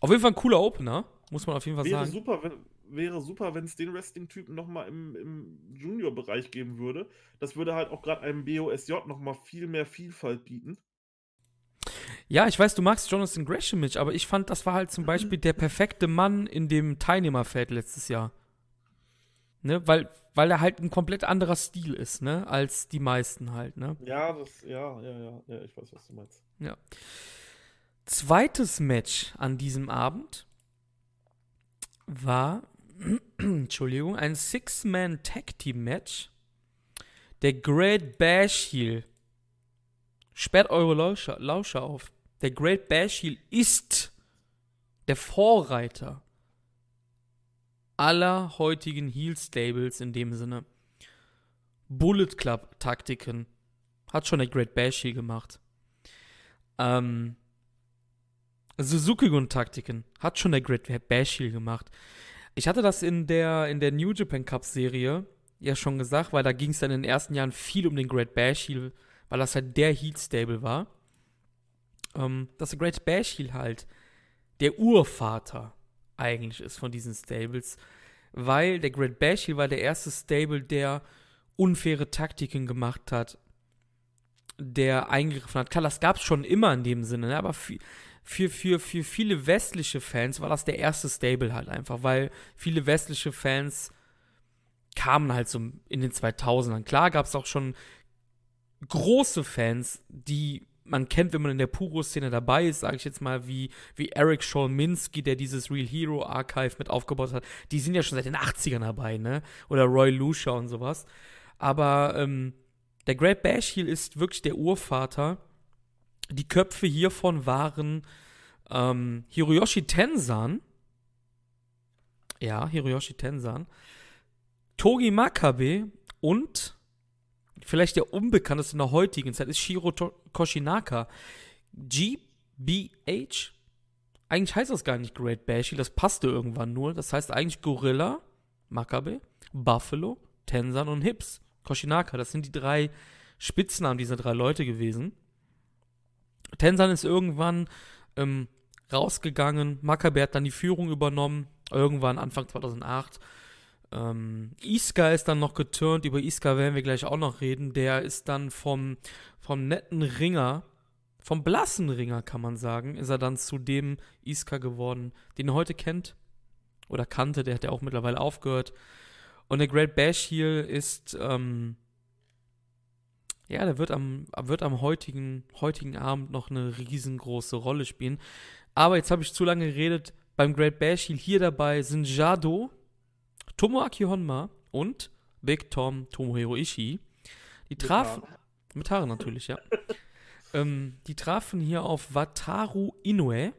S1: Auf jeden Fall ein cooler Opener, muss man auf jeden Fall
S2: wäre
S1: sagen.
S2: Super, wenn, wäre super, wenn es den Wrestling-Typen nochmal im, im Junior-Bereich geben würde. Das würde halt auch gerade einem BOSJ nochmal viel mehr Vielfalt bieten.
S1: Ja, ich weiß, du magst Jonathan Gresham nicht, aber ich fand, das war halt zum Beispiel [clears throat] der perfekte Mann in dem Teilnehmerfeld letztes Jahr. Ne, weil, weil er halt ein komplett anderer Stil ist, ne, als die meisten halt, ne?
S2: Ja, das, ja, ja, ja, ja, ich weiß, was du meinst.
S1: Ja. Zweites Match an diesem Abend war, [clears throat] Entschuldigung, ein Six-Man-Tag-Team-Match. Der Great Bash Heel. Sperrt eure Lauscher, Lauscher auf. Der Great Bash Heel ist der Vorreiter aller heutigen Heel-Stables in dem Sinne. Bullet Club-Taktiken hat schon der Great Bash hier gemacht. Ähm, Suzuki-Gun-Taktiken hat schon der Great Bash hier gemacht. Ich hatte das in der, in der New Japan Cup-Serie ja schon gesagt, weil da ging es dann in den ersten Jahren viel um den Great Bash Heel, weil das halt der Heel-Stable war. Ähm, dass der Great Bash Heel halt der Urvater eigentlich ist von diesen Stables, weil der Great Bash hier war der erste Stable, der unfaire Taktiken gemacht hat, der eingegriffen hat. Klar, das gab es schon immer in dem Sinne, ne? aber für, für, für, für viele westliche Fans war das der erste Stable halt einfach, weil viele westliche Fans kamen halt so in den 2000ern. Klar gab es auch schon große Fans, die man kennt, wenn man in der Puro-Szene dabei ist, sage ich jetzt mal, wie, wie Eric Shawn Minsky, der dieses Real Hero Archive mit aufgebaut hat, die sind ja schon seit den 80ern dabei, ne? Oder Roy Lucia und sowas. Aber ähm, der Great Bash Heel ist wirklich der Urvater. Die Köpfe hiervon waren ähm, Hiroyoshi Tensan. Ja, Hiroyoshi Tensan. Togi Makabe und vielleicht der unbekannteste in der heutigen Zeit ist Shiro Koshinaka. GBH? Eigentlich heißt das gar nicht Great Bashi, das passte irgendwann nur. Das heißt eigentlich Gorilla, Makabe, Buffalo, Tensan und Hips. Koshinaka, das sind die drei Spitznamen dieser drei Leute gewesen. Tensan ist irgendwann ähm, rausgegangen, Makabe hat dann die Führung übernommen, irgendwann Anfang 2008 ähm, Iska ist dann noch geturnt, über Iska werden wir gleich auch noch reden. Der ist dann vom, vom netten Ringer, vom blassen Ringer kann man sagen, ist er dann zu dem Iska geworden, den er heute kennt oder kannte. Der hat ja auch mittlerweile aufgehört. Und der Great Bash hier ist ähm, Ja, der wird am, wird am heutigen, heutigen Abend noch eine riesengroße Rolle spielen. Aber jetzt habe ich zu lange geredet. Beim Great Bash hier dabei sind Jado, Tomoaki Honma und Big Tom Tomohiro Ishii. Die trafen. Mit Haaren natürlich, ja. [laughs] ähm, die trafen hier auf Wataru Inoue.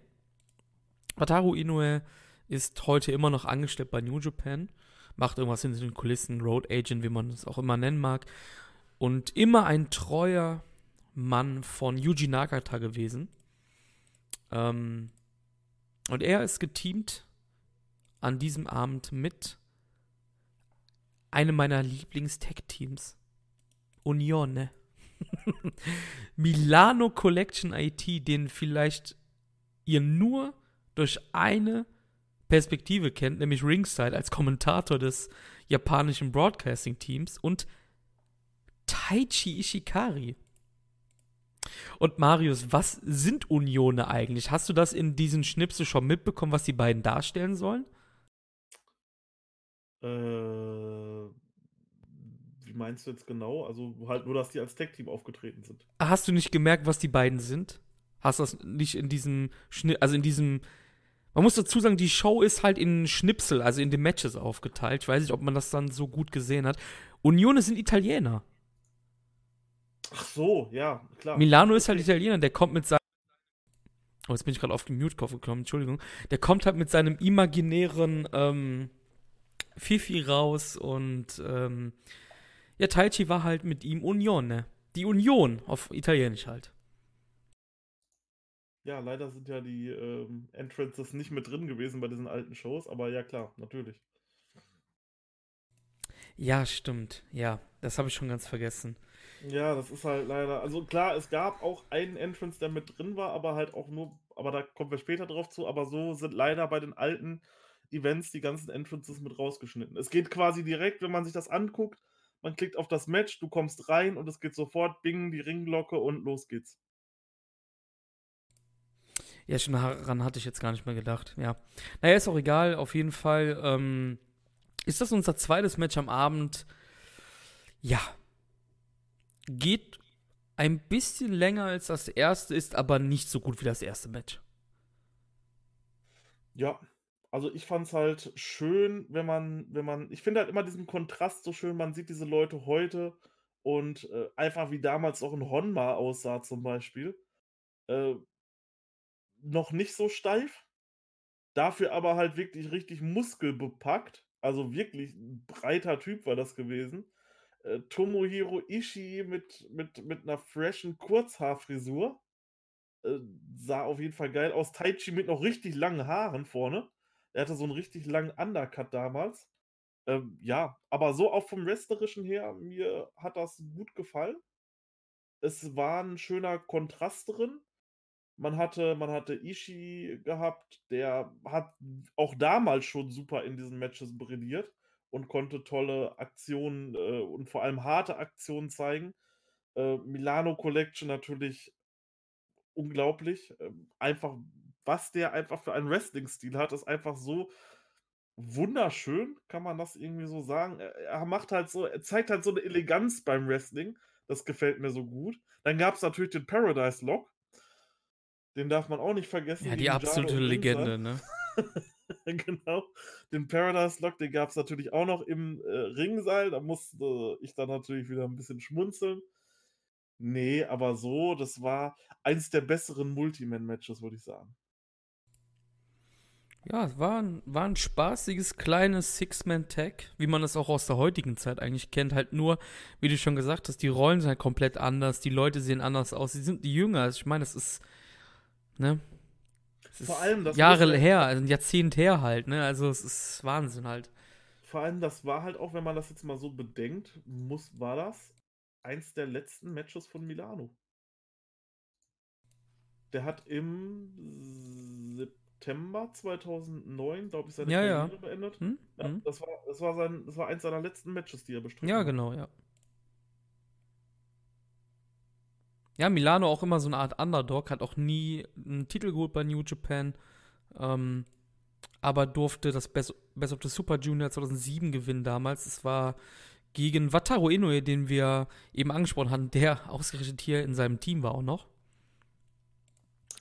S1: Wataru Inoue ist heute immer noch angestellt bei New Japan. Macht irgendwas hinter den Kulissen, Road Agent, wie man es auch immer nennen mag. Und immer ein treuer Mann von Yuji Nagata gewesen. Ähm, und er ist geteamt an diesem Abend mit einem meiner Lieblings-Tech-Teams. Unione. [laughs] Milano Collection IT, den vielleicht ihr nur durch eine Perspektive kennt, nämlich Ringside als Kommentator des japanischen Broadcasting-Teams und Taichi Ishikari. Und Marius, was sind Unione eigentlich? Hast du das in diesen Schnipsel schon mitbekommen, was die beiden darstellen sollen?
S2: Äh, wie meinst du jetzt genau? Also halt nur, dass die als Tech-Team aufgetreten sind.
S1: Hast du nicht gemerkt, was die beiden sind? Hast du das nicht in diesem Schnitt, also in diesem man muss dazu sagen, die Show ist halt in Schnipsel, also in den Matches aufgeteilt. Ich weiß nicht, ob man das dann so gut gesehen hat. Unione sind Italiener.
S2: Ach so, ja, klar.
S1: Milano ist halt Italiener, der kommt mit seinem. Oh, jetzt bin ich gerade auf den Mute-Kopf gekommen, Entschuldigung. Der kommt halt mit seinem imaginären ähm, Fifi raus und ähm, ja, Taichi war halt mit ihm Unione. Die Union auf Italienisch halt.
S2: Ja, leider sind ja die ähm, Entrances nicht mit drin gewesen bei diesen alten Shows, aber ja klar, natürlich.
S1: Ja, stimmt. Ja, das habe ich schon ganz vergessen.
S2: Ja, das ist halt leider. Also klar, es gab auch einen Entrance, der mit drin war, aber halt auch nur, aber da kommen wir später drauf zu, aber so sind leider bei den alten Events die ganzen Entrances mit rausgeschnitten. Es geht quasi direkt, wenn man sich das anguckt, man klickt auf das Match, du kommst rein und es geht sofort, bing, die Ringglocke und los geht's.
S1: Ja, schon daran hatte ich jetzt gar nicht mehr gedacht. Ja. Naja, ist auch egal. Auf jeden Fall ähm, ist das unser zweites Match am Abend. Ja. Geht ein bisschen länger als das erste, ist aber nicht so gut wie das erste Match.
S2: Ja, also ich fand es halt schön, wenn man, wenn man, ich finde halt immer diesen Kontrast so schön, man sieht diese Leute heute und äh, einfach wie damals auch ein Honma aussah zum Beispiel. Äh, noch nicht so steif. Dafür aber halt wirklich richtig muskelbepackt. Also wirklich ein breiter Typ war das gewesen. Äh, Tomohiro Ishii mit, mit, mit einer freshen Kurzhaarfrisur. Äh, sah auf jeden Fall geil aus. Taichi mit noch richtig langen Haaren vorne. Er hatte so einen richtig langen Undercut damals. Ähm, ja, aber so auch vom Wrestlerischen her, mir hat das gut gefallen. Es war ein schöner Kontrast drin. Man hatte, man hatte Ishii gehabt, der hat auch damals schon super in diesen Matches brilliert und konnte tolle Aktionen äh, und vor allem harte Aktionen zeigen. Äh, Milano Collection natürlich unglaublich. Äh, einfach, was der einfach für einen Wrestling-Stil hat, ist einfach so wunderschön, kann man das irgendwie so sagen. Er, macht halt so, er zeigt halt so eine Eleganz beim Wrestling. Das gefällt mir so gut. Dann gab es natürlich den Paradise Lock den darf man auch nicht vergessen.
S1: Ja, die absolute Legende, ne? [laughs]
S2: genau. Den Paradise Lock, den gab es natürlich auch noch im äh, Ringseil. Da musste ich dann natürlich wieder ein bisschen schmunzeln. Nee, aber so, das war eins der besseren Multiman-Matches, würde ich sagen.
S1: Ja, es war ein, war ein spaßiges kleines Six-Man-Tag, wie man es auch aus der heutigen Zeit eigentlich kennt. Halt nur, wie du schon gesagt hast, die Rollen sind halt komplett anders, die Leute sehen anders aus, sie sind die jünger. Also ich meine, das ist Ne?
S2: Vor allem
S1: das Jahre her, also ein Jahrzehnt her halt, ne? Also es ist Wahnsinn halt.
S2: Vor allem, das war halt auch, wenn man das jetzt mal so bedenkt, muss, war das eins der letzten Matches von Milano. Der hat im September 2009, glaube ich, seine
S1: ja, Karriere ja.
S2: beendet. Hm? Ja, hm? Das, war, das, war sein, das war eins seiner letzten Matches, die er bestritten
S1: Ja, genau, ja. Ja, Milano auch immer so eine Art Underdog, hat auch nie einen Titel geholt bei New Japan, ähm, aber durfte das Best, Best of the Super Junior 2007 gewinnen damals. Es war gegen Wataru Inoue, den wir eben angesprochen hatten, der ausgerechnet hier in seinem Team war auch noch.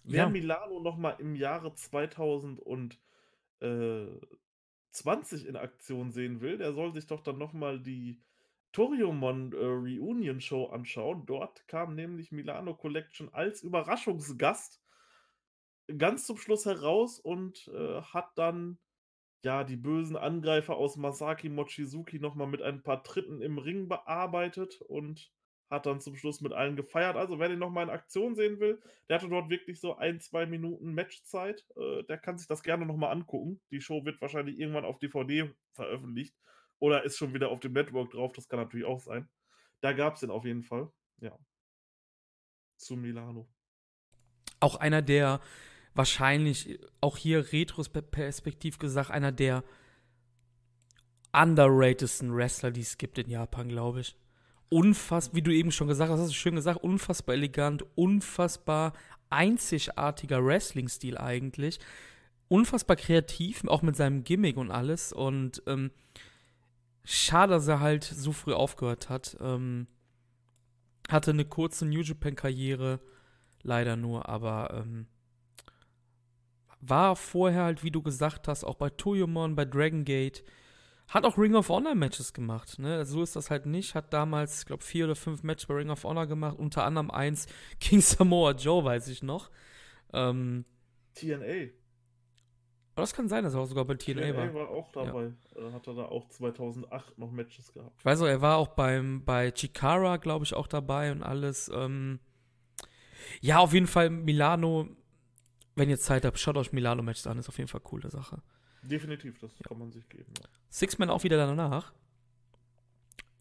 S2: Wer ja. Milano nochmal im Jahre 2020 in Aktion sehen will, der soll sich doch dann nochmal die Toriumon äh, Reunion Show anschauen. Dort kam nämlich Milano Collection als Überraschungsgast ganz zum Schluss heraus und äh, hat dann ja die bösen Angreifer aus Masaki Mochizuki nochmal mit ein paar Tritten im Ring bearbeitet und hat dann zum Schluss mit allen gefeiert. Also, wer den nochmal in Aktion sehen will, der hatte dort wirklich so ein, zwei Minuten Matchzeit. Äh, der kann sich das gerne nochmal angucken. Die Show wird wahrscheinlich irgendwann auf DVD veröffentlicht oder ist schon wieder auf dem Network drauf. Das kann natürlich auch sein. Da gab es den auf jeden Fall. Ja. Zu Milano.
S1: Auch einer der wahrscheinlich, auch hier retrospektiv gesagt, einer der underratedsten Wrestler, die es gibt in Japan, glaube ich unfassbar, wie du eben schon gesagt hast, hast du schön gesagt, unfassbar elegant, unfassbar einzigartiger Wrestling-Stil eigentlich. Unfassbar kreativ, auch mit seinem Gimmick und alles. Und ähm, schade, dass er halt so früh aufgehört hat. Ähm, hatte eine kurze New Japan-Karriere, leider nur, aber ähm, war vorher halt, wie du gesagt hast, auch bei Toyomon, bei Dragon Gate hat auch Ring of Honor Matches gemacht, ne? So ist das halt nicht. Hat damals, ich glaube, vier oder fünf Matches bei Ring of Honor gemacht, unter anderem eins King [laughs] Samoa Joe, weiß ich noch. Ähm,
S2: TNA.
S1: Aber das kann sein, dass er auch sogar bei TNA, TNA war.
S2: war auch dabei. Ja. Hat er da auch 2008 noch Matches gehabt.
S1: Ich weiß auch, er war auch beim, bei Chikara, glaube ich, auch dabei und alles. Ähm, ja, auf jeden Fall Milano. Wenn ihr Zeit habt, schaut euch Milano-Matches an, ist auf jeden Fall eine coole Sache.
S2: Definitiv, das ja. kann man sich geben. Ja.
S1: Six-Man auch wieder danach.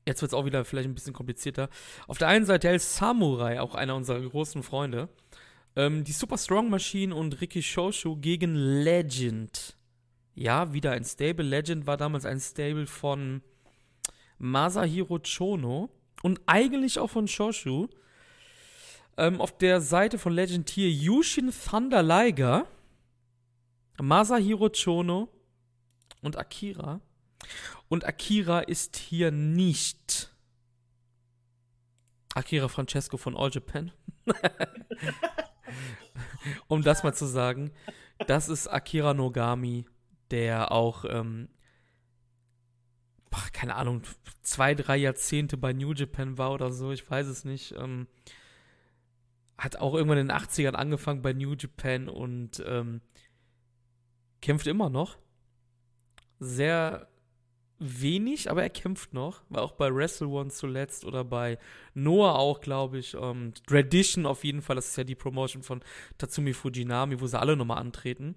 S1: Jetzt wird es auch wieder vielleicht ein bisschen komplizierter. Auf der einen Seite El Samurai, auch einer unserer großen Freunde. Ähm, die Super Strong Machine und Ricky Shoshu gegen Legend. Ja, wieder ein Stable. Legend war damals ein Stable von Masahiro Chono und eigentlich auch von Shoshu. Ähm, auf der Seite von Legend hier Yushin Thunder Liger, Masahiro Chono und Akira. Und Akira ist hier nicht Akira Francesco von All Japan. [laughs] um das mal zu sagen. Das ist Akira Nogami, der auch, ähm, keine Ahnung, zwei, drei Jahrzehnte bei New Japan war oder so, ich weiß es nicht. Ähm, hat auch irgendwann in den 80ern angefangen bei New Japan und ähm, kämpft immer noch sehr wenig, aber er kämpft noch. War auch bei Wrestle One zuletzt oder bei Noah auch, glaube ich. Und Tradition auf jeden Fall, das ist ja die Promotion von Tatsumi Fujinami, wo sie alle nochmal antreten.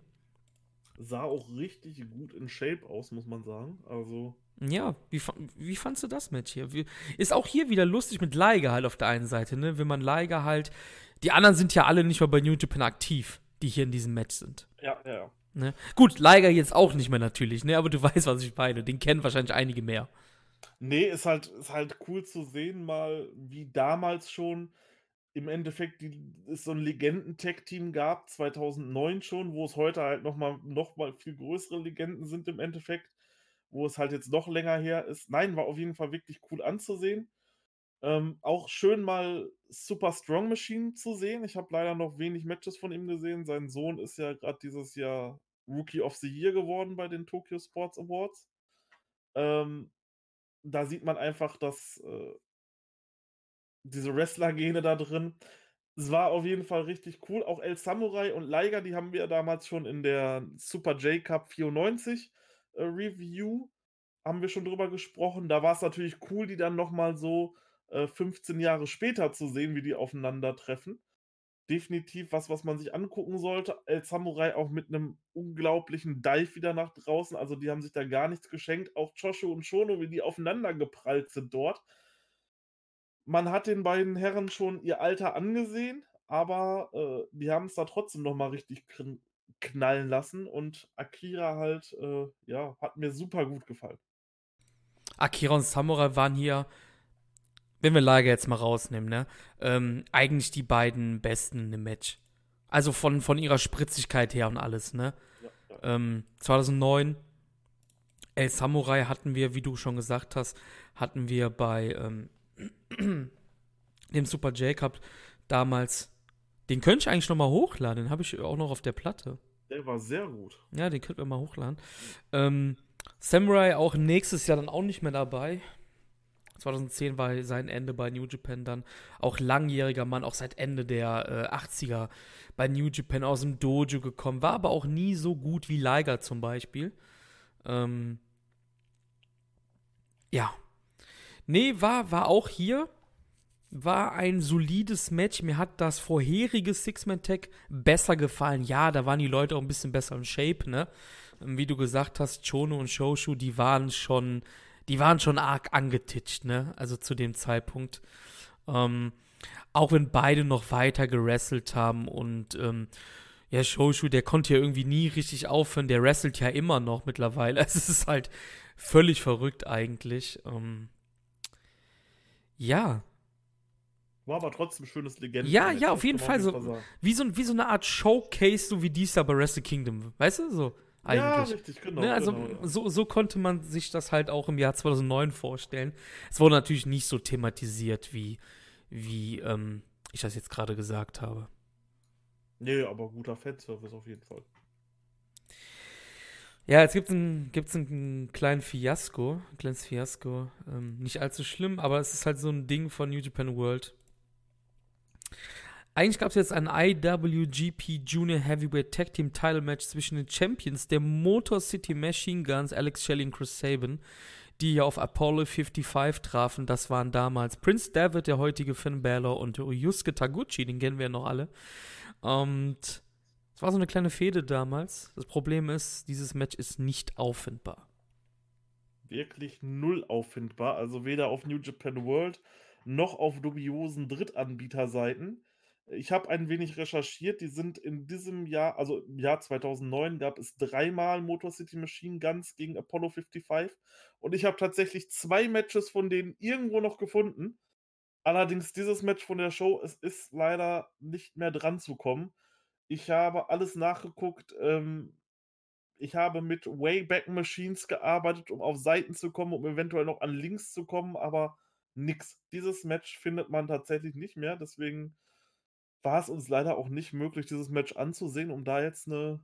S2: Sah auch richtig gut in Shape aus, muss man sagen. Also.
S1: Ja, wie, wie fandst du das Match hier? Wie, ist auch hier wieder lustig mit Liger halt auf der einen Seite, ne? Wenn man Liger halt. Die anderen sind ja alle nicht mal bei New Japan aktiv, die hier in diesem Match sind.
S2: Ja, ja, ja.
S1: Ne? Gut, Liger jetzt auch nicht mehr natürlich, ne? aber du [laughs] weißt, was ich meine. Den kennen wahrscheinlich einige mehr.
S2: Nee, ist halt, ist halt cool zu sehen, mal wie damals schon im Endeffekt die, es so ein Legenden-Tech-Team gab, 2009 schon, wo es heute halt nochmal noch mal viel größere Legenden sind im Endeffekt, wo es halt jetzt noch länger her ist. Nein, war auf jeden Fall wirklich cool anzusehen. Ähm, auch schön mal Super Strong Machine zu sehen. Ich habe leider noch wenig Matches von ihm gesehen. Sein Sohn ist ja gerade dieses Jahr Rookie of the Year geworden bei den Tokyo Sports Awards. Ähm, da sieht man einfach, dass äh, diese Wrestler-Gene da drin. Es war auf jeden Fall richtig cool. Auch El Samurai und Liger, die haben wir damals schon in der Super J Cup 94 äh, Review haben wir schon drüber gesprochen. Da war es natürlich cool, die dann nochmal so äh, 15 Jahre später zu sehen, wie die aufeinandertreffen definitiv was, was man sich angucken sollte. El Samurai auch mit einem unglaublichen Dive wieder nach draußen. Also die haben sich da gar nichts geschenkt. Auch Joshua und Shono, wie die aufeinander geprallt sind dort. Man hat den beiden Herren schon ihr Alter angesehen, aber äh, die haben es da trotzdem nochmal richtig knallen lassen. Und Akira halt, äh, ja, hat mir super gut gefallen.
S1: Akira und Samurai waren hier wenn wir Lager jetzt mal rausnehmen, ne, ähm, eigentlich die beiden Besten dem Match. Also von, von ihrer Spritzigkeit her und alles, ne. Ja, ja. Ähm, 2009 El Samurai hatten wir, wie du schon gesagt hast, hatten wir bei ähm, [clears throat] dem Super J-Cup damals. Den könnte ich eigentlich noch mal hochladen. Den habe ich auch noch auf der Platte.
S2: Der war sehr gut.
S1: Ja, den könnten wir mal hochladen. Ähm, Samurai auch nächstes Jahr dann auch nicht mehr dabei. 2010 war sein Ende bei New Japan dann. Auch langjähriger Mann, auch seit Ende der äh, 80er bei New Japan aus dem Dojo gekommen. War aber auch nie so gut wie Liger zum Beispiel. Ähm, ja. Nee, war, war auch hier. War ein solides Match. Mir hat das vorherige Six-Man-Tag besser gefallen. Ja, da waren die Leute auch ein bisschen besser im Shape, ne? Wie du gesagt hast, Chono und Shoshu, die waren schon, die waren schon arg angetitscht, ne? Also zu dem Zeitpunkt. Ähm, auch wenn beide noch weiter gerasselt haben und ähm, ja, Shoshu, der konnte ja irgendwie nie richtig aufhören, der wrestelt ja immer noch mittlerweile. Also [laughs] es ist halt völlig verrückt eigentlich. Ähm, ja.
S2: War aber trotzdem ein schönes Legenden.
S1: Ja, ja, auf jeden Fall so wie, so wie so eine Art Showcase, so wie dies da bei Wrestle Kingdom. Weißt du, so eigentlich. Ja, richtig, genau. Ne, also genau, ja. so, so konnte man sich das halt auch im Jahr 2009 vorstellen. Es wurde natürlich nicht so thematisiert, wie, wie ähm, ich das jetzt gerade gesagt habe.
S2: Nee, aber guter Fanservice auf jeden Fall.
S1: Ja, jetzt gibt es ein, gibt's einen kleinen Fiasko, ein kleines Fiasko. Ähm, nicht allzu schlimm, aber es ist halt so ein Ding von New Japan World. Eigentlich gab es jetzt ein IWGP Junior Heavyweight Tag Team Title Match zwischen den Champions der Motor City Machine Guns, Alex Shelley und Chris Sabin, die ja auf Apollo 55 trafen. Das waren damals Prince David, der heutige Finn Balor, und Yusuke Taguchi, den kennen wir ja noch alle. Und es war so eine kleine Fehde damals. Das Problem ist, dieses Match ist nicht auffindbar.
S2: Wirklich null auffindbar. Also weder auf New Japan World noch auf dubiosen Drittanbieterseiten. Ich habe ein wenig recherchiert. Die sind in diesem Jahr, also im Jahr 2009, gab es dreimal Motor City Machine Guns gegen Apollo 55. Und ich habe tatsächlich zwei Matches von denen irgendwo noch gefunden. Allerdings dieses Match von der Show, es ist leider nicht mehr dran zu kommen. Ich habe alles nachgeguckt. Ähm, ich habe mit Wayback Machines gearbeitet, um auf Seiten zu kommen, um eventuell noch an Links zu kommen, aber nix. Dieses Match findet man tatsächlich nicht mehr. Deswegen war es uns leider auch nicht möglich, dieses Match anzusehen, um da jetzt eine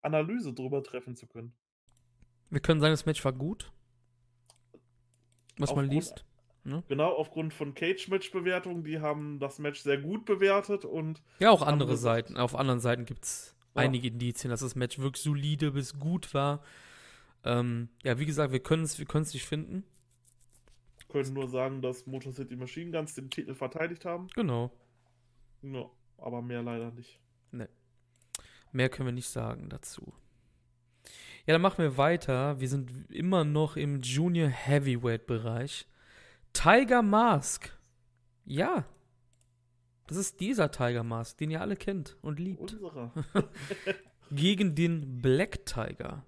S2: Analyse drüber treffen zu können.
S1: Wir können sagen, das Match war gut. Was Aufgrund, man liest.
S2: Ne? Genau, aufgrund von Cage-Match-Bewertungen, die haben das Match sehr gut bewertet und.
S1: Ja, auch andere Seiten. Auf anderen Seiten gibt es ja. einige Indizien, dass das Match wirklich solide bis gut war. Ähm, ja, wie gesagt, wir können es wir nicht finden.
S2: Können nur sagen, dass Motor City Machine Guns den Titel verteidigt haben.
S1: Genau.
S2: Ja, aber mehr leider nicht.
S1: Ne. Mehr können wir nicht sagen dazu. Ja, dann machen wir weiter. Wir sind immer noch im Junior Heavyweight Bereich. Tiger Mask. Ja. Das ist dieser Tiger Mask, den ihr alle kennt und liebt. Unserer. [laughs] Gegen den Black Tiger.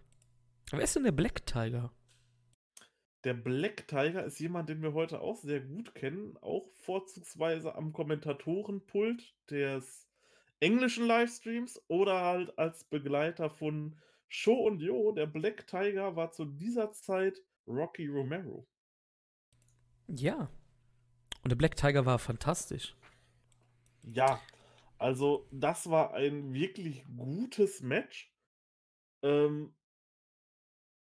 S1: Wer ist denn der Black Tiger?
S2: Der Black Tiger ist jemand, den wir heute auch sehr gut kennen, auch vorzugsweise am Kommentatorenpult des englischen Livestreams oder halt als Begleiter von Show und Jo. Der Black Tiger war zu dieser Zeit Rocky Romero.
S1: Ja. Und der Black Tiger war fantastisch.
S2: Ja, also das war ein wirklich gutes Match. Ähm,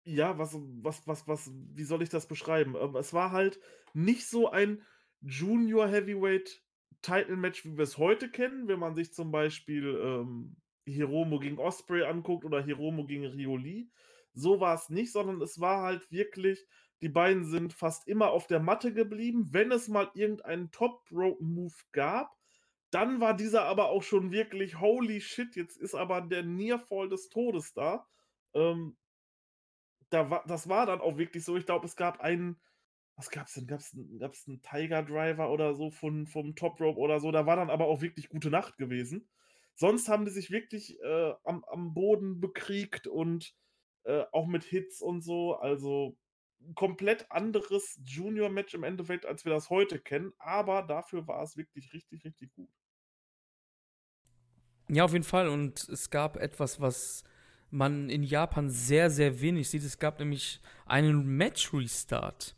S2: ja, was, was, was, was, wie soll ich das beschreiben? Ähm, es war halt nicht so ein Junior Heavyweight Title Match, wie wir es heute kennen, wenn man sich zum Beispiel ähm, Hiromo gegen Osprey anguckt oder Hiromo gegen Rioli. So war es nicht, sondern es war halt wirklich die beiden sind fast immer auf der Matte geblieben. Wenn es mal irgendeinen Top-Rope-Move gab, dann war dieser aber auch schon wirklich holy shit. Jetzt ist aber der Nearfall des Todes da. Ähm, da war, das war dann auch wirklich so. Ich glaube, es gab einen, was gab es denn? Gab es einen Tiger Driver oder so von, vom Top Rope oder so? Da war dann aber auch wirklich gute Nacht gewesen. Sonst haben die sich wirklich äh, am, am Boden bekriegt und äh, auch mit Hits und so. Also komplett anderes Junior-Match im Endeffekt, als wir das heute kennen, aber dafür war es wirklich richtig, richtig gut.
S1: Ja, auf jeden Fall. Und es gab etwas, was man in Japan sehr, sehr wenig sieht. Es gab nämlich einen Match-Restart.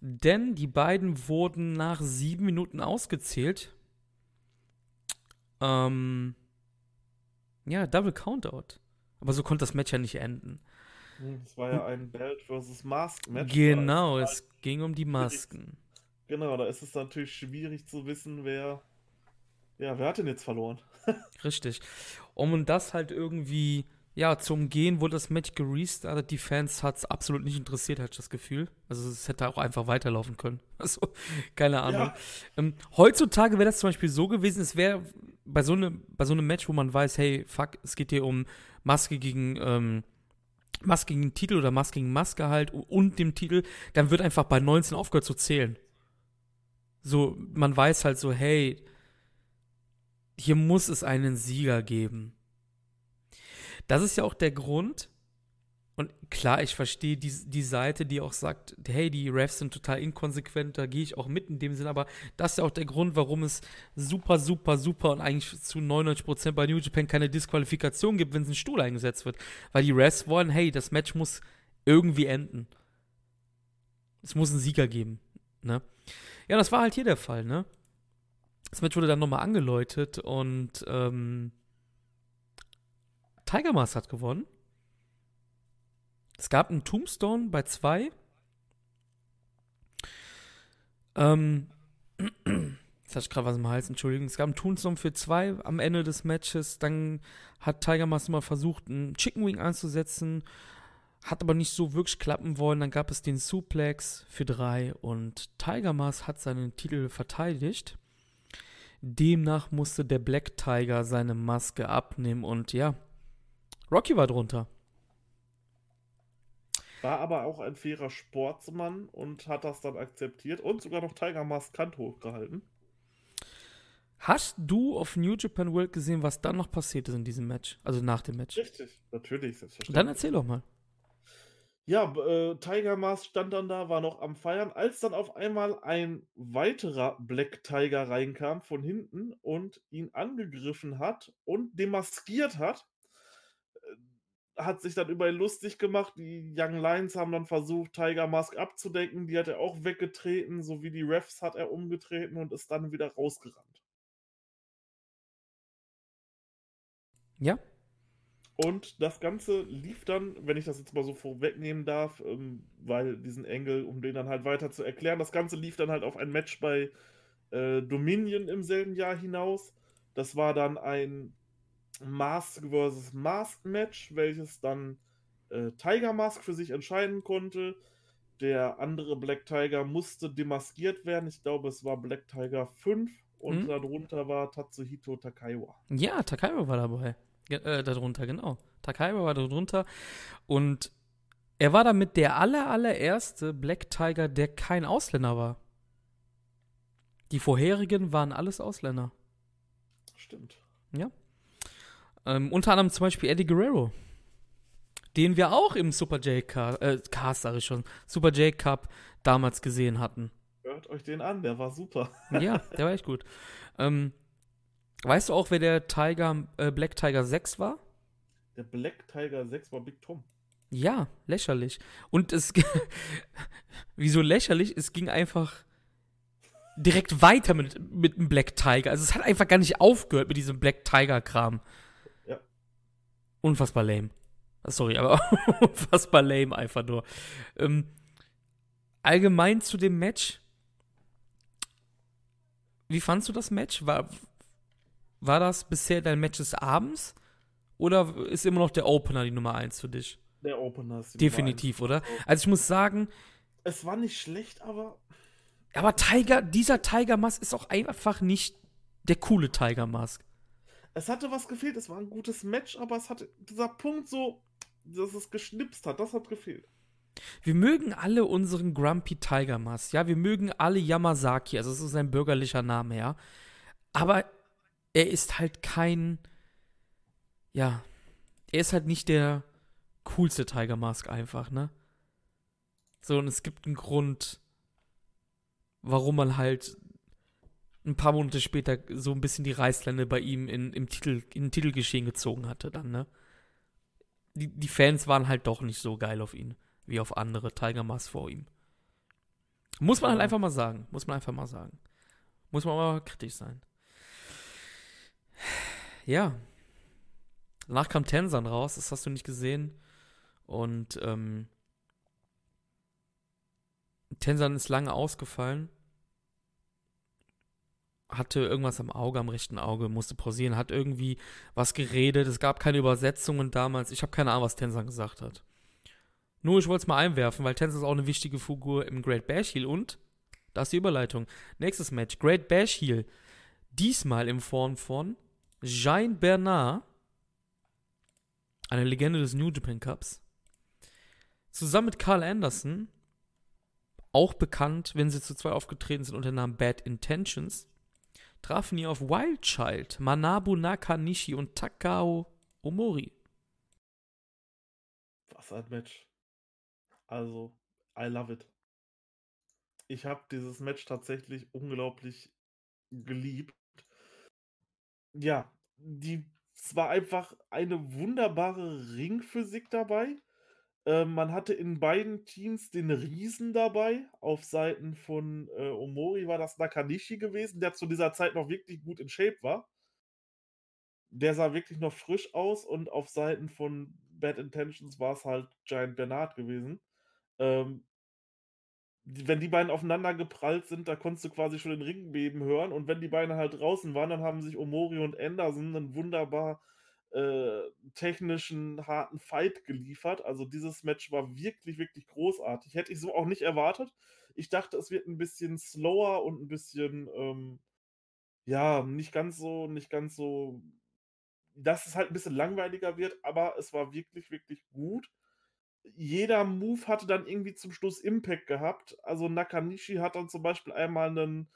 S1: Denn die beiden wurden nach sieben Minuten ausgezählt. Ähm, ja, Double Countout. Aber so konnte das Match ja nicht enden.
S2: Es war ja ein Belt versus Mask Match.
S1: Genau, es ging um die Masken.
S2: Genau, da ist es natürlich schwierig zu wissen, wer. Ja, wer hat denn jetzt verloren? [laughs]
S1: Richtig. Um das halt irgendwie ja, zum Gehen wurde das Match gerestartet. Die Fans hat es absolut nicht interessiert, hatte ich das Gefühl. Also es hätte auch einfach weiterlaufen können. [laughs] Also, keine Ahnung. Ja. Ähm, heutzutage wäre das zum Beispiel so gewesen, es wäre bei, so ne, bei so einem Match, wo man weiß, hey, fuck, es geht hier um Maske gegen, ähm, Maske gegen Titel oder Maske gegen Maske halt und dem Titel, dann wird einfach bei 19 aufgehört zu zählen. So, man weiß halt so, hey, hier muss es einen Sieger geben. Das ist ja auch der Grund. Und klar, ich verstehe die, die Seite, die auch sagt, hey, die Refs sind total inkonsequent, da gehe ich auch mit in dem Sinn, aber das ist ja auch der Grund, warum es super, super, super und eigentlich zu 99% bei New Japan keine Disqualifikation gibt, wenn es ein Stuhl eingesetzt wird. Weil die Refs wollen, hey, das Match muss irgendwie enden. Es muss einen Sieger geben. Ne? Ja, das war halt hier der Fall, ne? Das Match wurde dann nochmal angeläutet und ähm, Tiger Mask hat gewonnen. Es gab einen Tombstone bei zwei. Ähm, [clears throat] jetzt hatte ich gerade was im Hals, Entschuldigung. Es gab einen Tombstone für zwei am Ende des Matches. Dann hat Tiger Mask mal versucht, einen Chicken Wing anzusetzen. Hat aber nicht so wirklich klappen wollen. Dann gab es den Suplex für drei und Tiger Mask hat seinen Titel verteidigt. Demnach musste der Black Tiger seine Maske abnehmen und ja, Rocky war drunter.
S2: War aber auch ein fairer Sportsmann und hat das dann akzeptiert und sogar noch Tiger Mask Kant hochgehalten.
S1: Hast du auf New Japan World gesehen, was dann noch passiert ist in diesem Match? Also nach dem Match?
S2: Richtig, natürlich,
S1: selbstverständlich. Dann erzähl doch mal.
S2: Ja, äh, Tiger Mask stand dann da, war noch am Feiern, als dann auf einmal ein weiterer Black Tiger reinkam von hinten und ihn angegriffen hat und demaskiert hat hat sich dann über ihn lustig gemacht. Die Young Lions haben dann versucht, Tiger Mask abzudecken. Die hat er auch weggetreten, sowie die Refs hat er umgetreten und ist dann wieder rausgerannt.
S1: Ja.
S2: Und das Ganze lief dann, wenn ich das jetzt mal so vorwegnehmen darf, ähm, weil diesen Engel, um den dann halt weiter zu erklären, das Ganze lief dann halt auf ein Match bei äh, Dominion im selben Jahr hinaus. Das war dann ein Mask vs. Mask Match, welches dann äh, Tiger Mask für sich entscheiden konnte. Der andere Black Tiger musste demaskiert werden. Ich glaube, es war Black Tiger 5 und hm? darunter war Tatsuhito Takaiwa.
S1: Ja, Takaiwa war dabei. Äh, darunter, genau. Takaiwa war darunter. Und er war damit der aller, allererste Black Tiger, der kein Ausländer war. Die vorherigen waren alles Ausländer.
S2: Stimmt.
S1: Ja. Ähm, unter anderem zum Beispiel Eddie Guerrero, den wir auch im Super J Cup, äh, Cast ich schon, Super J Cup damals gesehen hatten.
S2: Hört euch den an, der war super. [laughs]
S1: ja, der war echt gut. Ähm, weißt du auch, wer der Tiger, äh, Black Tiger 6 war?
S2: Der Black Tiger 6 war Big Tom.
S1: Ja, lächerlich. Und es, [laughs] wieso lächerlich? Es ging einfach direkt weiter mit, mit dem Black Tiger. Also es hat einfach gar nicht aufgehört mit diesem Black Tiger-Kram unfassbar lame. Sorry, aber [laughs] unfassbar lame einfach nur. Ähm, allgemein zu dem Match. Wie fandst du das Match? War, war das bisher dein Match des Abends? Oder ist immer noch der Opener die Nummer 1 für dich?
S2: Der Opener ist
S1: die Definitiv, Nummer 1. oder? Also ich muss sagen.
S2: Es war nicht schlecht, aber.
S1: Aber Tiger, dieser Tiger Mask ist auch einfach nicht der coole Tiger Mask
S2: es hatte was gefehlt. Es war ein gutes Match, aber es hatte dieser Punkt so, dass es geschnipst hat, das hat gefehlt.
S1: Wir mögen alle unseren Grumpy Tiger Mask, ja, wir mögen alle Yamazaki, also es ist sein bürgerlicher Name, ja. Aber er ist halt kein, ja, er ist halt nicht der coolste Tiger Mask einfach, ne? So, und es gibt einen Grund, warum man halt ein paar Monate später so ein bisschen die Reißleine bei ihm in, im Titel, in Titelgeschehen gezogen hatte dann, ne? die, die Fans waren halt doch nicht so geil auf ihn, wie auf andere Tiger Mask vor ihm. Muss man halt einfach mal sagen. Muss man einfach mal sagen. Muss man aber kritisch sein. Ja. Danach kam Tensan raus, das hast du nicht gesehen. Und ähm, Tensan ist lange ausgefallen. Hatte irgendwas am Auge, am rechten Auge, musste pausieren, hat irgendwie was geredet. Es gab keine Übersetzungen damals. Ich habe keine Ahnung, was Tensan gesagt hat. Nur, ich wollte es mal einwerfen, weil Tensan ist auch eine wichtige Figur im Great Bash Heel und da ist die Überleitung. Nächstes Match, Great Bash Heel. Diesmal in Form von Jean Bernard, eine Legende des New Japan Cups, zusammen mit Carl Anderson, auch bekannt, wenn sie zu zwei aufgetreten sind unter dem Namen Bad Intentions, trafen hier auf Wild Child, Manabu Nakanishi und Takao Omori.
S2: Was ein Match. Also, I love it. Ich habe dieses Match tatsächlich unglaublich geliebt. Ja, die es war einfach eine wunderbare Ringphysik dabei. Ähm, man hatte in beiden Teams den Riesen dabei. Auf Seiten von äh, Omori war das Nakanishi gewesen, der zu dieser Zeit noch wirklich gut in Shape war. Der sah wirklich noch frisch aus und auf Seiten von Bad Intentions war es halt Giant Bernard gewesen. Ähm, wenn die beiden aufeinander geprallt sind, da konntest du quasi schon den Ringbeben hören. Und wenn die beiden halt draußen waren, dann haben sich Omori und Anderson einen wunderbar äh, technischen, harten Fight geliefert. Also dieses Match war wirklich, wirklich großartig. Hätte ich so auch nicht erwartet. Ich dachte, es wird ein bisschen slower und ein bisschen, ähm, ja, nicht ganz so, nicht ganz so, dass es halt ein bisschen langweiliger wird, aber es war wirklich, wirklich gut jeder Move hatte dann irgendwie zum Schluss Impact gehabt. Also Nakanishi hat dann zum Beispiel einmal einen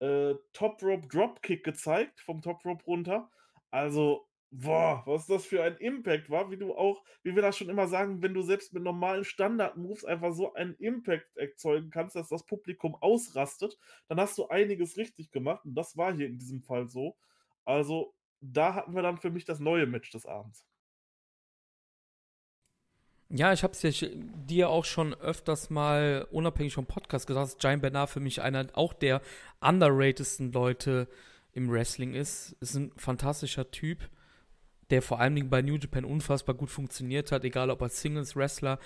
S2: äh, Top Rope Dropkick gezeigt, vom Top Rope runter. Also, boah, was das für ein Impact war, wie du auch, wie wir das schon immer sagen, wenn du selbst mit normalen Standard-Moves einfach so einen Impact erzeugen kannst, dass das Publikum ausrastet, dann hast du einiges richtig gemacht. Und das war hier in diesem Fall so. Also, da hatten wir dann für mich das neue Match des Abends.
S1: Ja, ich habe es dir auch schon öfters mal unabhängig vom Podcast gesagt, dass Giant Bernard für mich einer auch der underratedsten Leute im Wrestling ist. Ist ein fantastischer Typ, der vor allen Dingen bei New Japan unfassbar gut funktioniert hat, egal ob als Singles-Wrestler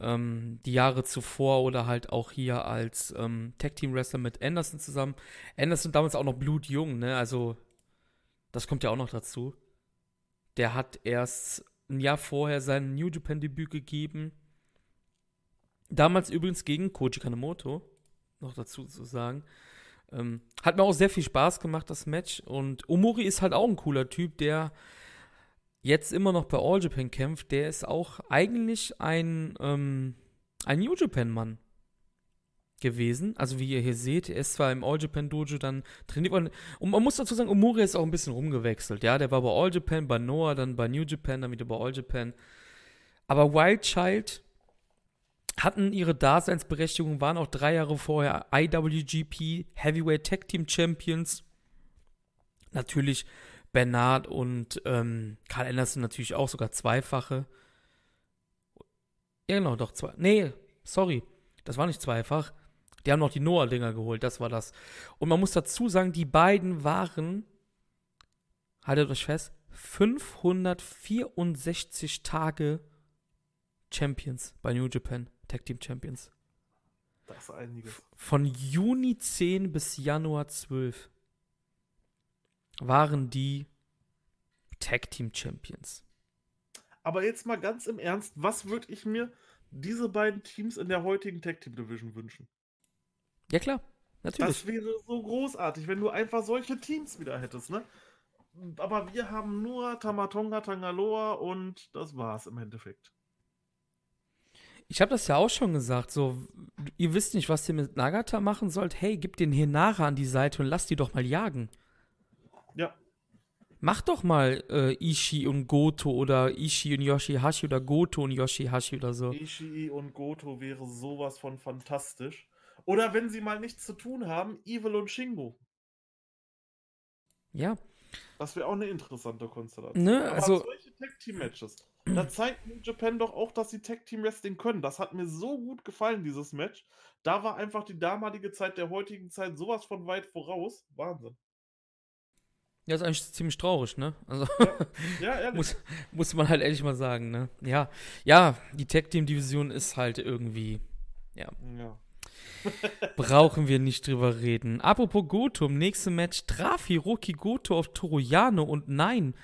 S1: ähm, die Jahre zuvor oder halt auch hier als ähm, Tag-Team-Wrestler mit Anderson zusammen. Anderson damals auch noch blutjung, ne? Also, das kommt ja auch noch dazu. Der hat erst ein Jahr vorher sein New Japan Debüt gegeben. Damals übrigens gegen Koji Kanemoto, noch dazu zu sagen. Ähm, hat mir auch sehr viel Spaß gemacht, das Match. Und Omori ist halt auch ein cooler Typ, der jetzt immer noch bei All Japan kämpft. Der ist auch eigentlich ein, ähm, ein New Japan-Mann gewesen. Also wie ihr hier seht, er ist zwar im All Japan Dojo dann trainiert worden. Und man muss dazu sagen, Omori ist auch ein bisschen rumgewechselt. Ja, der war bei All Japan, bei Noah, dann bei New Japan, dann wieder bei All Japan. Aber Wild Child hatten ihre Daseinsberechtigung, waren auch drei Jahre vorher IWGP Heavyweight Tag Team Champions. Natürlich Bernard und ähm, Karl Anderson natürlich auch sogar zweifache. Ja, genau, doch zwei. Nee, sorry. Das war nicht zweifach. Die haben noch die Noah-Dinger geholt, das war das. Und man muss dazu sagen, die beiden waren, haltet euch fest, 564 Tage Champions bei New Japan, Tag Team Champions.
S2: Das ist einiges.
S1: Von Juni 10 bis Januar 12 waren die Tag Team Champions.
S2: Aber jetzt mal ganz im Ernst, was würde ich mir diese beiden Teams in der heutigen Tag Team Division wünschen?
S1: Ja, klar. Natürlich.
S2: Das wäre so großartig, wenn du einfach solche Teams wieder hättest, ne? Aber wir haben nur Tamatonga, Tangaloa und das war's im Endeffekt.
S1: Ich habe das ja auch schon gesagt, so, ihr wisst nicht, was ihr mit Nagata machen sollt. Hey, gib den Hinara an die Seite und lasst die doch mal jagen.
S2: Ja.
S1: Mach doch mal äh, Ishii und Goto oder Ishii und Yoshihashi oder Goto und Yoshihashi oder so.
S2: Ishii und Goto wäre sowas von fantastisch. Oder wenn sie mal nichts zu tun haben, Evil und Shingo.
S1: Ja.
S2: Das wäre auch eine interessante Konstellation.
S1: Ne,
S2: Aber
S1: also-
S2: solche Tag-Team-Matches, da zeigt New Japan doch auch, dass sie Tag-Team-Wrestling können. Das hat mir so gut gefallen, dieses Match. Da war einfach die damalige Zeit der heutigen Zeit sowas von weit voraus. Wahnsinn.
S1: Ja, ist eigentlich ziemlich traurig, ne? Also [laughs]
S2: Ja, ehrlich.
S1: muss, muss man halt ehrlich mal sagen, ne? Ja, ja, die Tag-Team-Division ist halt irgendwie,
S2: ja. [laughs]
S1: brauchen wir nicht drüber reden. Apropos Goto, im nächsten Match traf Hiroki Goto auf Toriano und nein,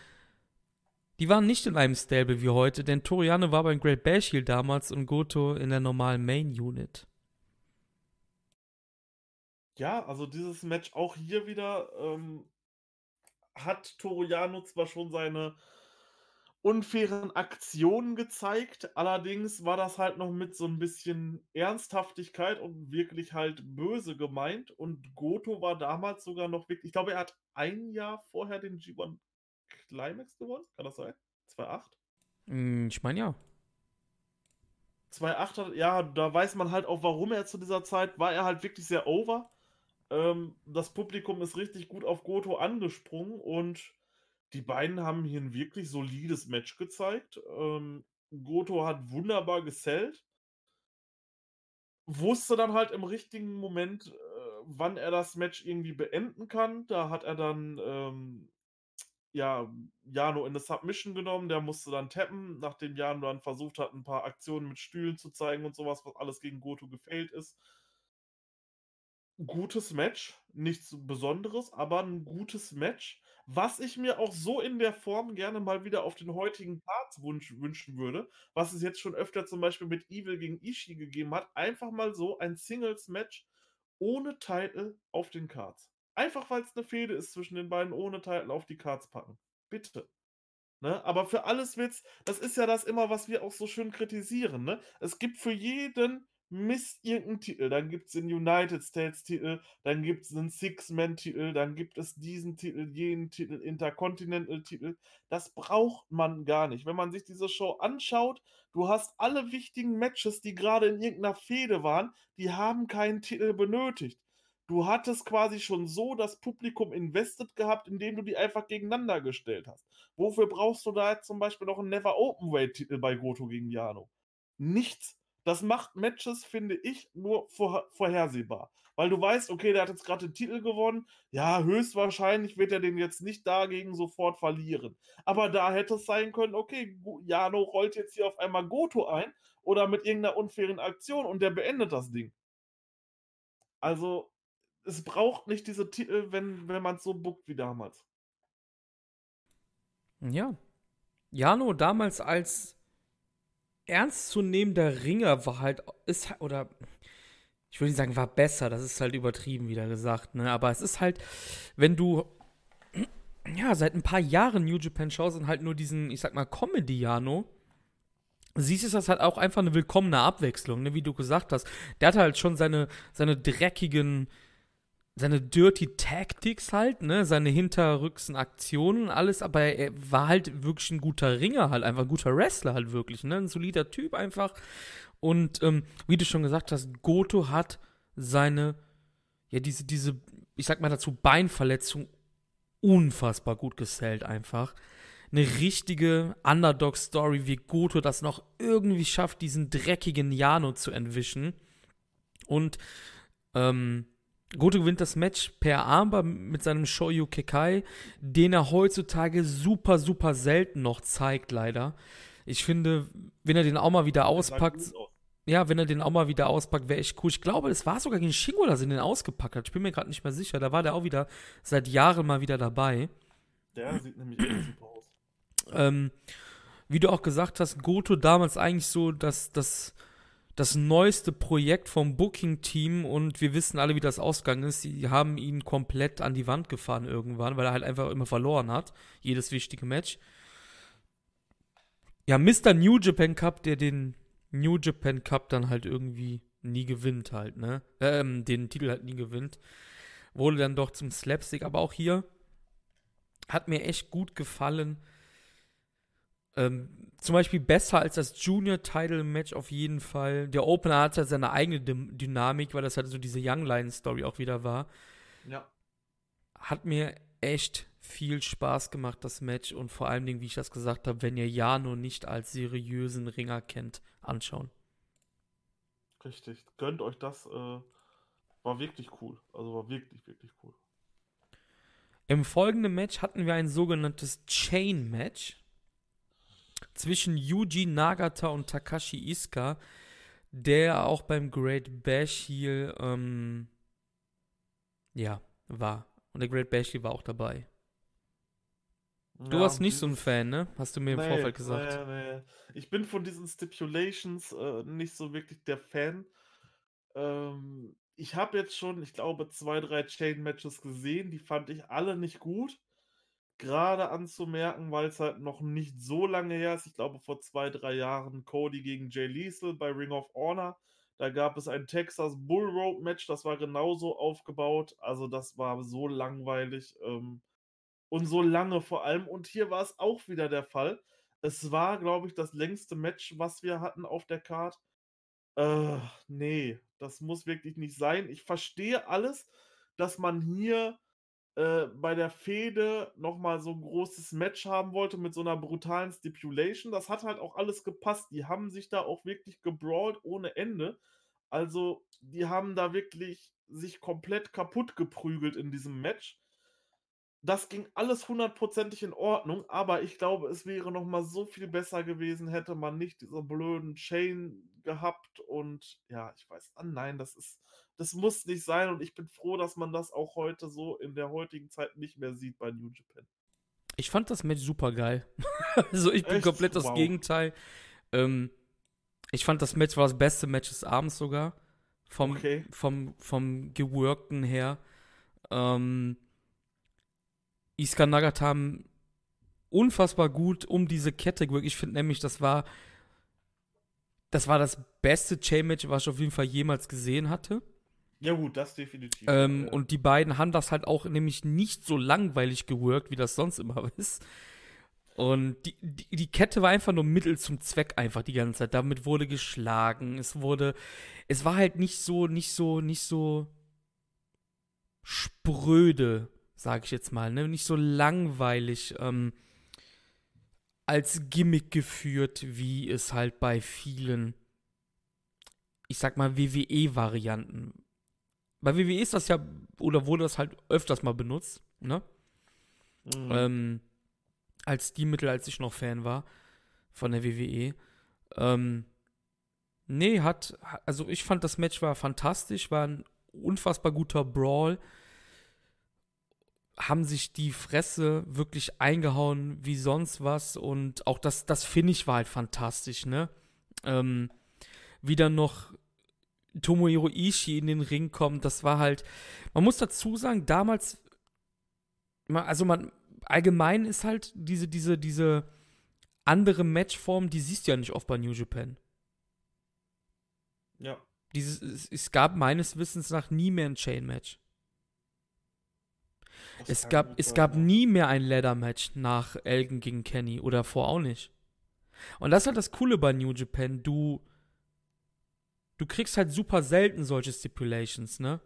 S1: die waren nicht in einem Stable wie heute, denn Toriano war beim Great Bash Heel damals und Goto in der normalen Main Unit.
S2: Ja, also dieses Match auch hier wieder ähm, hat Toriano zwar schon seine unfairen Aktionen gezeigt, allerdings war das halt noch mit so ein bisschen Ernsthaftigkeit und wirklich halt böse gemeint. Und Goto war damals sogar noch wirklich, ich glaube, er hat ein Jahr vorher den G1 Climax gewonnen, kann das sein? 2.8?
S1: Hm, ich meine ja.
S2: 2.8 hat, ja, da weiß man halt auch, warum er zu dieser Zeit war. Er halt wirklich sehr over. Ähm, das Publikum ist richtig gut auf Goto angesprungen und die beiden haben hier ein wirklich solides Match gezeigt. Ähm, Goto hat wunderbar gesellt. Wusste dann halt im richtigen Moment, äh, wann er das Match irgendwie beenden kann. Da hat er dann ähm, ja, Jano in eine Submission genommen, der musste dann tappen, nachdem Jano dann versucht hat, ein paar Aktionen mit Stühlen zu zeigen und sowas, was alles gegen Goto gefailt ist. Gutes Match, nichts Besonderes, aber ein gutes Match, was ich mir auch so in der Form gerne mal wieder auf den heutigen Cards wünschen würde, was es jetzt schon öfter zum Beispiel mit Evil gegen Ishii gegeben hat, einfach mal so ein Singles-Match ohne Titel auf den Cards. Einfach weil es eine Fehde ist zwischen den beiden, ohne Titel auf die Cards packen. Bitte. Ne? Aber für alles wird's, das ist ja das immer, was wir auch so schön kritisieren. Ne? Es gibt für jeden Mist irgendeinen Titel. Dann gibt es den United States Titel, dann gibt es einen Six-Man-Titel, dann gibt es diesen Titel, jenen Titel, Intercontinental-Titel. Das braucht man gar nicht. Wenn man sich diese Show anschaut, du hast alle wichtigen Matches, die gerade in irgendeiner Fehde waren, die haben keinen Titel benötigt. Du hattest quasi schon so das Publikum invested gehabt, indem du die einfach gegeneinander gestellt hast. Wofür brauchst du da jetzt zum Beispiel noch einen Never Openweight-Titel bei Goto gegen Jano? Nichts. Das macht Matches, finde ich, nur vor, vorhersehbar. Weil du weißt, okay, der hat jetzt gerade den Titel gewonnen. Ja, höchstwahrscheinlich wird er den jetzt nicht dagegen sofort verlieren. Aber da hätte es sein können, okay, Jano rollt jetzt hier auf einmal Goto ein oder mit irgendeiner unfairen Aktion und der beendet das Ding. Also, es braucht nicht diese Titel, wenn, wenn man es so bookt wie damals.
S1: Ja. Jano damals als ernstzunehmender Ringer war halt, ist oder ich würde nicht sagen, war besser, das ist halt übertrieben wieder gesagt, ne? Aber es ist halt, wenn du ja seit ein paar Jahren New Japan schaust und halt nur diesen, ich sag mal, Comedy-Jano, siehst du das halt auch einfach eine willkommene Abwechslung, ne? Wie du gesagt hast. Der hat halt schon seine, seine dreckigen, seine dirty Tactics halt, ne, seine hinterrücksen Aktionen, alles, aber er war halt wirklich ein guter Ringer, halt einfach ein guter Wrestler halt wirklich, ne, ein solider Typ einfach. Und ähm, wie du schon gesagt hast, Goto hat seine, ja, diese, diese, ich sag mal dazu, Beinverletzung unfassbar gut gesellt einfach. Eine richtige Underdog-Story, wie Goto das noch irgendwie schafft, diesen dreckigen Jano zu entwischen. Und, ähm, Goto gewinnt das Match per Armbar mit seinem Shoyu Kekai, den er heutzutage super, super selten noch zeigt, leider. Ich finde, wenn er den auch mal wieder auspackt, ja, wenn er den auch mal wieder auspackt, wäre echt cool. Ich glaube, es war sogar gegen Shingo, dass er den ausgepackt hat. Ich bin mir gerade nicht mehr sicher. Da war der auch wieder seit Jahren mal wieder dabei.
S2: Der sieht nämlich super aus.
S1: Ähm, wie du auch gesagt hast, Goto damals eigentlich so das, das, das neueste Projekt vom Booking-Team und wir wissen alle, wie das ausgegangen ist. Sie haben ihn komplett an die Wand gefahren irgendwann, weil er halt einfach immer verloren hat. Jedes wichtige Match. Ja, Mr. New Japan Cup, der den New Japan Cup dann halt irgendwie nie gewinnt halt, ne? Ähm, den Titel halt nie gewinnt. Wurde dann doch zum Slapstick, aber auch hier hat mir echt gut gefallen. Ähm, zum Beispiel besser als das Junior-Title-Match auf jeden Fall. Der Opener hat halt seine eigene Dy Dynamik, weil das halt so diese Young Lion-Story auch wieder war.
S2: Ja.
S1: Hat mir echt viel Spaß gemacht, das Match. Und vor allem, wie ich das gesagt habe, wenn ihr Jano nicht als seriösen Ringer kennt, anschauen.
S2: Richtig. Gönnt euch das. Äh, war wirklich cool. Also war wirklich, wirklich cool.
S1: Im folgenden Match hatten wir ein sogenanntes Chain-Match zwischen Yuji Nagata und Takashi Iska, der auch beim Great Bash hier ähm, ja, war. Und der Great Bash war auch dabei. Du
S2: Ja,
S1: warst nicht so ein Fan, ne? Hast du mir im
S2: Nee,
S1: Vorfeld gesagt.
S2: Nee, nee. Ich bin von diesen Stipulations äh, nicht so wirklich der Fan. Ähm, ich habe jetzt schon, ich glaube, zwei, drei Chain-Matches gesehen, die fand ich alle nicht gut. Gerade anzumerken, weil es halt noch nicht so lange her ist. Ich glaube, vor zwei, drei Jahren Cody gegen Jay Lethal bei Ring of Honor. Da gab es ein Texas Bull Rope Match, das war genauso aufgebaut. Also, das war so langweilig. Ähm, und so lange vor allem. Und hier war es auch wieder der Fall. Es war, glaube ich, das längste Match, was wir hatten auf der Card. Äh, nee, das muss wirklich nicht sein. Ich verstehe alles, dass man hier äh, bei der Fehde nochmal so ein großes Match haben wollte mit so einer brutalen Stipulation. Das hat halt auch alles gepasst. Die haben sich da auch wirklich gebrawlt ohne Ende. Also, die haben da wirklich sich komplett kaputt geprügelt in diesem Match. Das ging alles hundertprozentig in Ordnung, aber ich glaube, es wäre noch mal so viel besser gewesen, hätte man nicht diese blöden Chain gehabt und ja, ich weiß, ah nein, das ist, das muss nicht sein und ich bin froh, dass man das auch heute so in der heutigen Zeit nicht mehr sieht bei New Japan.
S1: Ich fand das Match super geil. [laughs] also ich bin
S2: Echt?
S1: komplett das
S2: Wow.
S1: Gegenteil. Ähm, ich fand das Match war das beste Match des Abends sogar. Vom,
S2: Okay.
S1: vom, vom Geworkten her. Ähm, Iska Nagata haben unfassbar gut um diese Kette gewirkt. Ich finde nämlich, das war das war das beste Chain-Match, was ich auf jeden Fall jemals gesehen hatte.
S2: Ja gut, das definitiv.
S1: Ähm,
S2: ja.
S1: Und die beiden haben das halt auch nämlich nicht so langweilig geworkt, wie das sonst immer [laughs] ist. Und die, die, die Kette war einfach nur Mittel zum Zweck einfach die ganze Zeit. Damit wurde geschlagen. Es wurde, es war halt nicht so, nicht so, nicht so spröde, sag ich jetzt mal, ne? Nicht so langweilig ähm, als Gimmick geführt, wie es halt bei vielen, ich sag mal, WWE-Varianten bei WWE ist das ja, oder wurde das halt öfters mal benutzt, ne?
S2: Mhm.
S1: Ähm, als die Mittel, als ich noch Fan war von der WWE. Ähm, nee, hat, also ich fand das Match war fantastisch, war ein unfassbar guter Brawl. Haben sich die Fresse wirklich eingehauen wie sonst was und auch das, das Finish war halt fantastisch, ne? Ähm, wieder noch Tomohiro Ishii in den Ring kommt, das war halt, man muss dazu sagen, damals, ma- also man, allgemein ist halt diese, diese, diese andere Matchform, die siehst du ja nicht oft bei New Japan.
S2: ja.
S1: Dieses, es, es gab meines Wissens nach nie mehr ein Chain-Match.
S2: Das
S1: Es gab, es gab nie mehr ein Ladder-Match nach Elgin gegen Kenny oder vor auch nicht. Und das ist halt das Coole bei New Japan. Du, du kriegst halt super selten solche Stipulations, ne?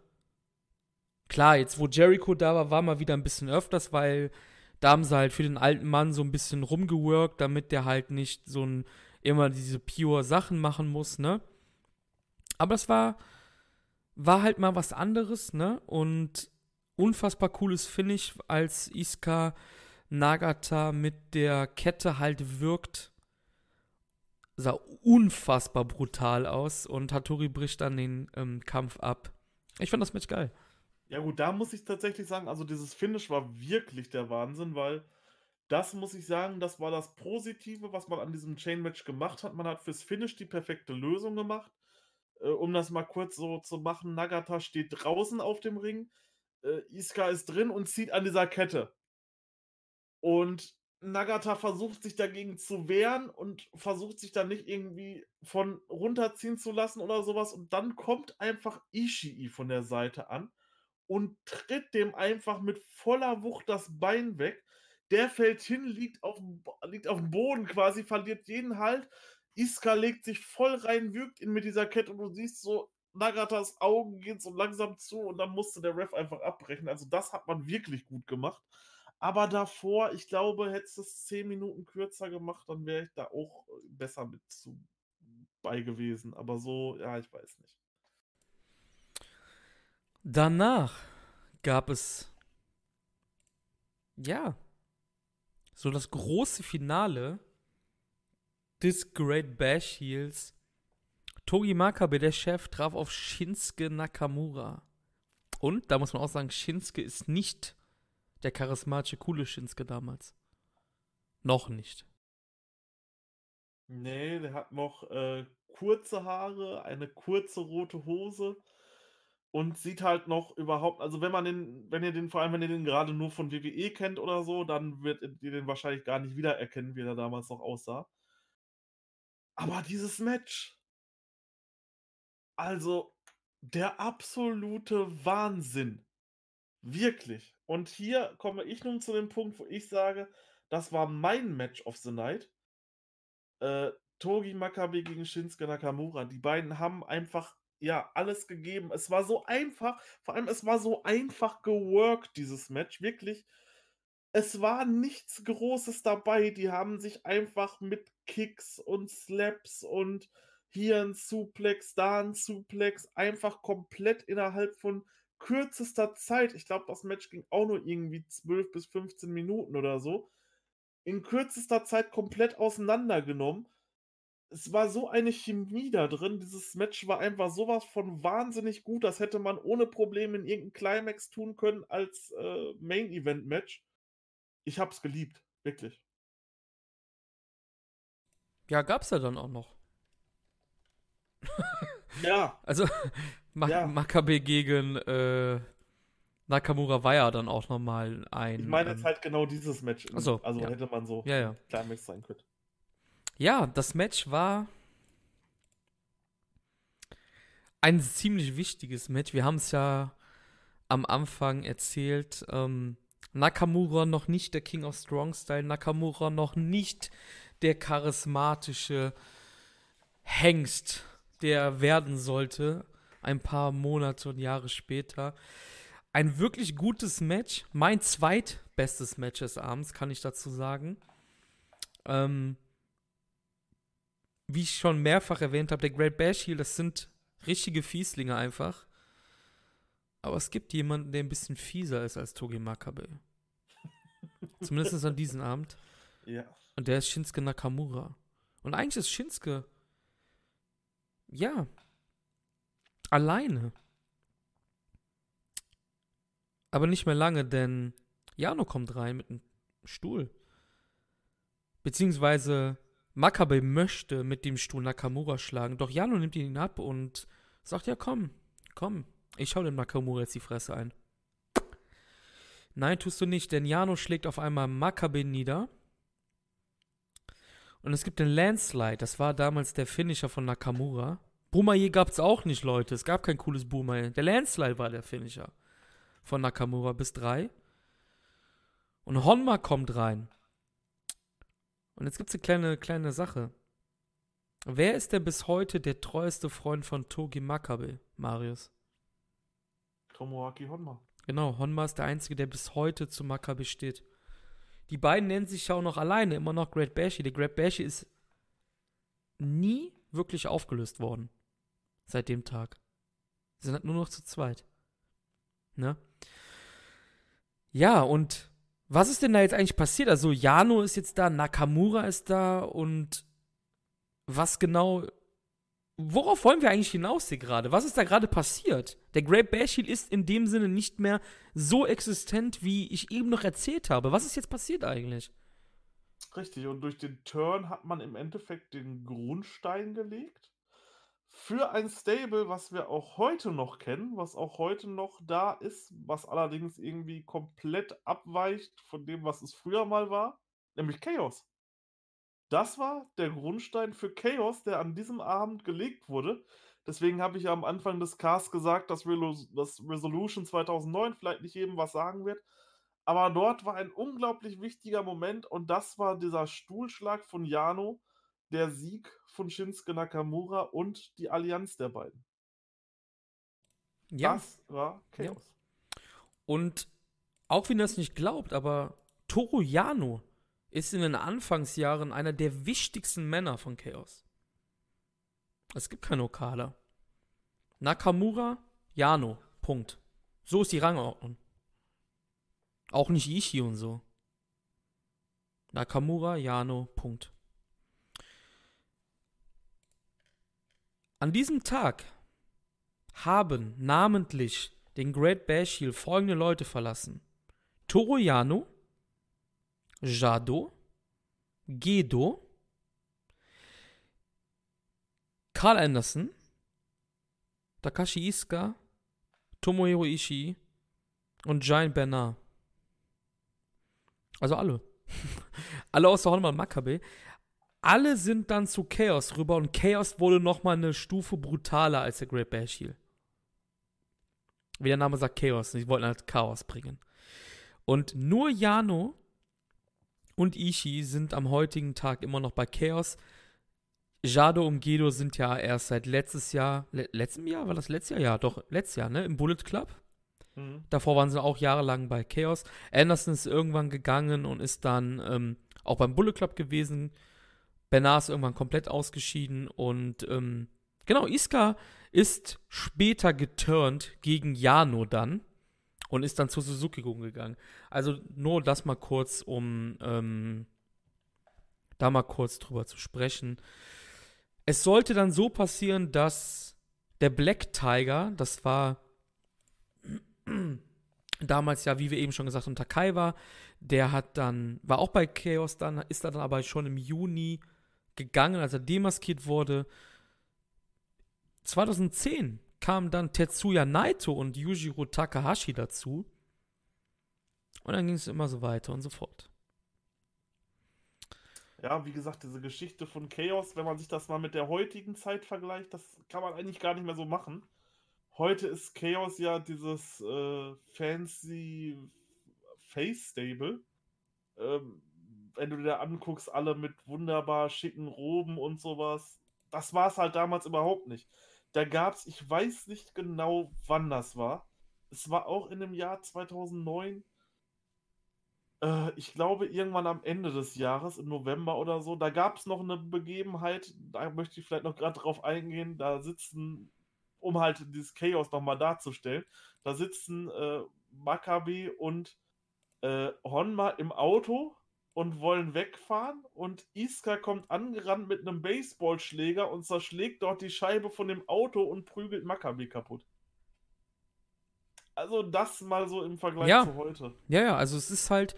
S1: Klar, jetzt wo Jericho da war, war mal wieder ein bisschen öfters, weil da haben sie halt für den alten Mann so ein bisschen rumgeworkt, damit der halt nicht so ein immer diese pure Sachen machen muss, ne? Aber es war, war halt mal was anderes, ne? Und unfassbar cooles Finish, als Iska Nagata mit der Kette halt wirkt. Sah unfassbar brutal aus und Hattori bricht dann den ähm, Kampf ab. Ich fand das Match geil.
S2: Ja gut, da muss ich tatsächlich sagen, also dieses Finish war wirklich der Wahnsinn, weil das muss ich sagen, das war das Positive, was man an diesem Chain-Match gemacht hat. Man hat fürs Finish die perfekte Lösung gemacht. Äh, um das mal kurz so zu machen, Nagata steht draußen auf dem Ring, äh, Iska ist drin und zieht an dieser Kette. Und Nagata versucht sich dagegen zu wehren und versucht sich dann nicht irgendwie von runterziehen zu lassen oder sowas. Und dann kommt einfach Ishii von der Seite an und tritt dem einfach mit voller Wucht das Bein weg. Der fällt hin, liegt auf, liegt auf dem Boden quasi, verliert jeden Halt. Iska legt sich voll rein, wirkt ihn mit dieser Kette und du siehst so, Nagatas Augen gehen so langsam zu und dann musste der Ref einfach abbrechen. Also das hat man wirklich gut gemacht. Aber davor, ich glaube, hättest du es zehn Minuten kürzer gemacht, dann wäre ich da auch besser mit zu bei gewesen. Aber so, ja, ich weiß nicht.
S1: Danach gab es ja so das große Finale des Great Bash Heels. Togi Makabe, der Chef, traf auf Shinsuke Nakamura. Und da muss man auch sagen, Shinsuke ist nicht der charismatische, coole Shinsuke damals. Noch nicht.
S2: Nee, der hat noch äh, kurze Haare, eine kurze rote Hose und sieht halt noch überhaupt, also wenn man den, wenn ihr den, vor allem wenn ihr den gerade nur von WWE kennt oder so, dann wird ihr den wahrscheinlich gar nicht wiedererkennen, wie er damals noch aussah. Aber dieses Match, also der absolute Wahnsinn. Wirklich. Und hier komme ich nun zu dem Punkt, wo ich sage, das war mein Match of the Night. Äh, Togi Makabe gegen Shinsuke Nakamura. Die beiden haben einfach ja, alles gegeben. Es war so einfach, vor allem es war so einfach geworkt, dieses Match, wirklich. Es war nichts Großes dabei. Die haben sich einfach mit Kicks und Slaps und hier ein Suplex, da ein Suplex, einfach komplett innerhalb von kürzester Zeit. Ich glaube, das Match ging auch nur irgendwie 12 bis 15 Minuten oder so. In kürzester Zeit komplett auseinandergenommen es war so eine Chemie da drin. Dieses Match war einfach sowas von wahnsinnig gut. Das hätte man ohne Probleme in irgendeinem Climax tun können als äh, Main Event Match. Ich hab's geliebt, wirklich.
S1: Ja, gab's ja dann auch noch.
S2: Ja. [laughs]
S1: Also Ma ja. Makabe gegen äh, Nakamura war ja dann auch nochmal ein.
S2: Ich meine jetzt ähm, halt genau dieses Match.
S1: Also,
S2: also
S1: ja.
S2: hätte man so
S1: ja, ja.
S2: Climax sein können.
S1: Ja, das Match war ein ziemlich wichtiges Match. Wir haben es ja am Anfang erzählt. Ähm, Nakamura noch nicht der King of Strong Style, Nakamura noch nicht der charismatische Hengst, der werden sollte, ein paar Monate und Jahre später. Ein wirklich gutes Match, mein zweitbestes Match des Abends, kann ich dazu sagen. Ähm, wie ich schon mehrfach erwähnt habe, der Great Bash Heel, das sind richtige Fieslinge einfach. Aber es gibt jemanden, der ein bisschen fieser ist als Togi Makabe. Zumindest an diesem Abend.
S2: Ja.
S1: Und der ist Shinsuke Nakamura. Und eigentlich ist Shinsuke, ja, alleine. Aber nicht mehr lange, denn Jano kommt rein mit einem Stuhl. Beziehungsweise Makabe möchte mit dem Stuhl Nakamura schlagen, doch Jano nimmt ihn ab und sagt, ja komm, komm, ich schau dem Nakamura jetzt die Fresse ein. Nein, tust du nicht, denn Jano schlägt auf einmal Makabe nieder. Und es gibt den Landslide, das war damals der Finisher von Nakamura. Boomerje gab es auch nicht, Leute. Es gab kein cooles Boomerje. Der Landslide war der Finisher von Nakamura bis drei. Und Honma kommt rein. Und jetzt gibt es eine kleine, kleine Sache. Wer ist denn bis heute der treueste Freund von Togi Makabe, Marius?
S2: Tomoaki Honma.
S1: Genau, Honma ist der Einzige, der bis heute zu Makabe steht. Die beiden nennen sich ja auch noch alleine, immer noch Great Bashi. Der Great Bashi ist nie wirklich aufgelöst worden. Seit dem Tag. Sie sind halt nur noch zu zweit. Ne? Ja, und was ist denn da jetzt eigentlich passiert? Also, Jano ist jetzt da, Nakamura ist da und was genau. Worauf wollen wir eigentlich hinaus hier gerade? Was ist da gerade passiert? Der Great Bashil ist in dem Sinne nicht mehr so existent, wie ich eben noch erzählt habe. Was ist jetzt passiert eigentlich?
S2: Richtig, und durch den Turn hat man im Endeffekt den Grundstein gelegt für ein Stable, was wir auch heute noch kennen, was auch heute noch da ist, was allerdings irgendwie komplett abweicht von dem, was es früher mal war, nämlich Chaos. Das war der Grundstein für Chaos, der an diesem Abend gelegt wurde. Deswegen habe ich ja am Anfang des Casts gesagt, dass, Relo dass Resolution 2009 vielleicht nicht jedem was sagen wird. Aber dort war ein unglaublich wichtiger Moment und das war dieser Stuhlschlag von Jano, der Sieg von Shinsuke Nakamura und die Allianz der beiden.
S1: Ja.
S2: Das war Chaos.
S1: Und auch wenn ihr das nicht glaubt, aber Toru Yano ist in den Anfangsjahren einer der wichtigsten Männer von Chaos. Es gibt keinen Okada. Nakamura, Yano. Punkt. So ist die Rangordnung. Auch nicht Ishii und so. Nakamura, Yano, Punkt. An diesem Tag haben namentlich den Great Bash Heel folgende Leute verlassen. Toru Yano, Jado, Gedo, Carl Anderson, Takashi Iska, Tomohiro Ishii und Giant Bernard. Also alle. [laughs] alle außer Honma Makabe. Alle sind dann zu Chaos rüber und Chaos wurde nochmal eine Stufe brutaler als der Great Bash Heel. Wie der Name sagt, Chaos. Sie wollten halt Chaos bringen. Und nur Yano und Ishii sind am heutigen Tag immer noch bei Chaos. Jado und Gedo sind ja erst seit letztes Jahr, le letztem Jahr, war das letztes Jahr? Ja, doch, letztes Jahr, ne? Im Bullet Club.
S2: Mhm.
S1: Davor waren sie auch jahrelang bei Chaos. Anderson ist irgendwann gegangen und ist dann ähm, auch beim Bullet Club gewesen. Bernard ist irgendwann komplett ausgeschieden und ähm, genau, Iska ist später geturnt gegen Jano dann und ist dann zu Suzuki gegangen. Also nur das mal kurz, um ähm, da mal kurz drüber zu sprechen. Es sollte dann so passieren, dass der Black Tiger, das war [clears throat] damals ja, wie wir eben schon gesagt haben, Takai war, der hat dann, war auch bei Chaos dann, ist dann aber schon im Juni gegangen, als er demaskiert wurde. 2010 kamen dann Tetsuya Naito und Yujiro Takahashi dazu. Und dann ging es immer so weiter und so fort.
S2: Ja, wie gesagt, diese Geschichte von Chaos, wenn man sich das mal mit der heutigen Zeit vergleicht, das kann man eigentlich gar nicht mehr so machen. Heute ist Chaos ja dieses äh, fancy Face Stable. Ähm, wenn du dir anguckst, alle mit wunderbar schicken Roben und sowas. Das war es halt damals überhaupt nicht. Da gab es, ich weiß nicht genau, wann das war. Es war auch in dem Jahr 2009. Äh, ich glaube, irgendwann am Ende des Jahres, im November oder so. Da gab es noch eine Begebenheit, da möchte ich vielleicht noch gerade drauf eingehen. Da sitzen, um halt dieses Chaos nochmal darzustellen, da sitzen äh, Maccabi und äh, Honma im Auto und wollen wegfahren und Iska kommt angerannt mit einem Baseballschläger und zerschlägt dort die Scheibe von dem Auto und prügelt Maccabi kaputt. Also das mal so im Vergleich
S1: Ja.
S2: zu heute.
S1: Ja, ja, also es ist halt,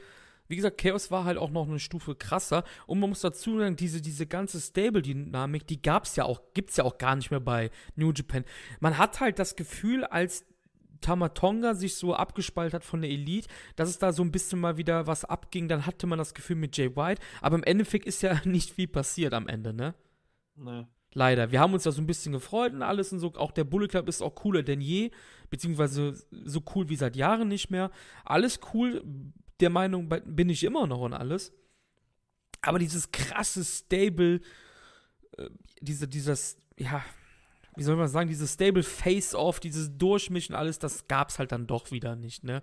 S1: wie gesagt, Chaos war halt auch noch eine Stufe krasser. Und man muss dazu sagen, diese, diese ganze Stable-Dynamik, die gab's ja auch, gibt's ja auch gar nicht mehr bei New Japan. Man hat halt das Gefühl, als Tamatonga sich so abgespalten hat von der Elite, dass es da so ein bisschen mal wieder was abging, dann hatte man das Gefühl mit Jay White. Aber im Endeffekt ist ja [laughs] nicht viel passiert am Ende, ne?
S2: Ne.
S1: Leider. Wir haben uns ja so ein bisschen gefreut und alles und so. Auch der Bullet Club ist auch cooler denn je. Beziehungsweise so cool wie seit Jahren nicht mehr. Alles cool. Der Meinung bin ich immer noch und alles. Aber dieses krasse Stable, äh, diese, dieses, ja, wie soll man sagen, dieses Stable Face-Off, dieses Durchmischen, alles, das gab's halt dann doch wieder nicht, ne?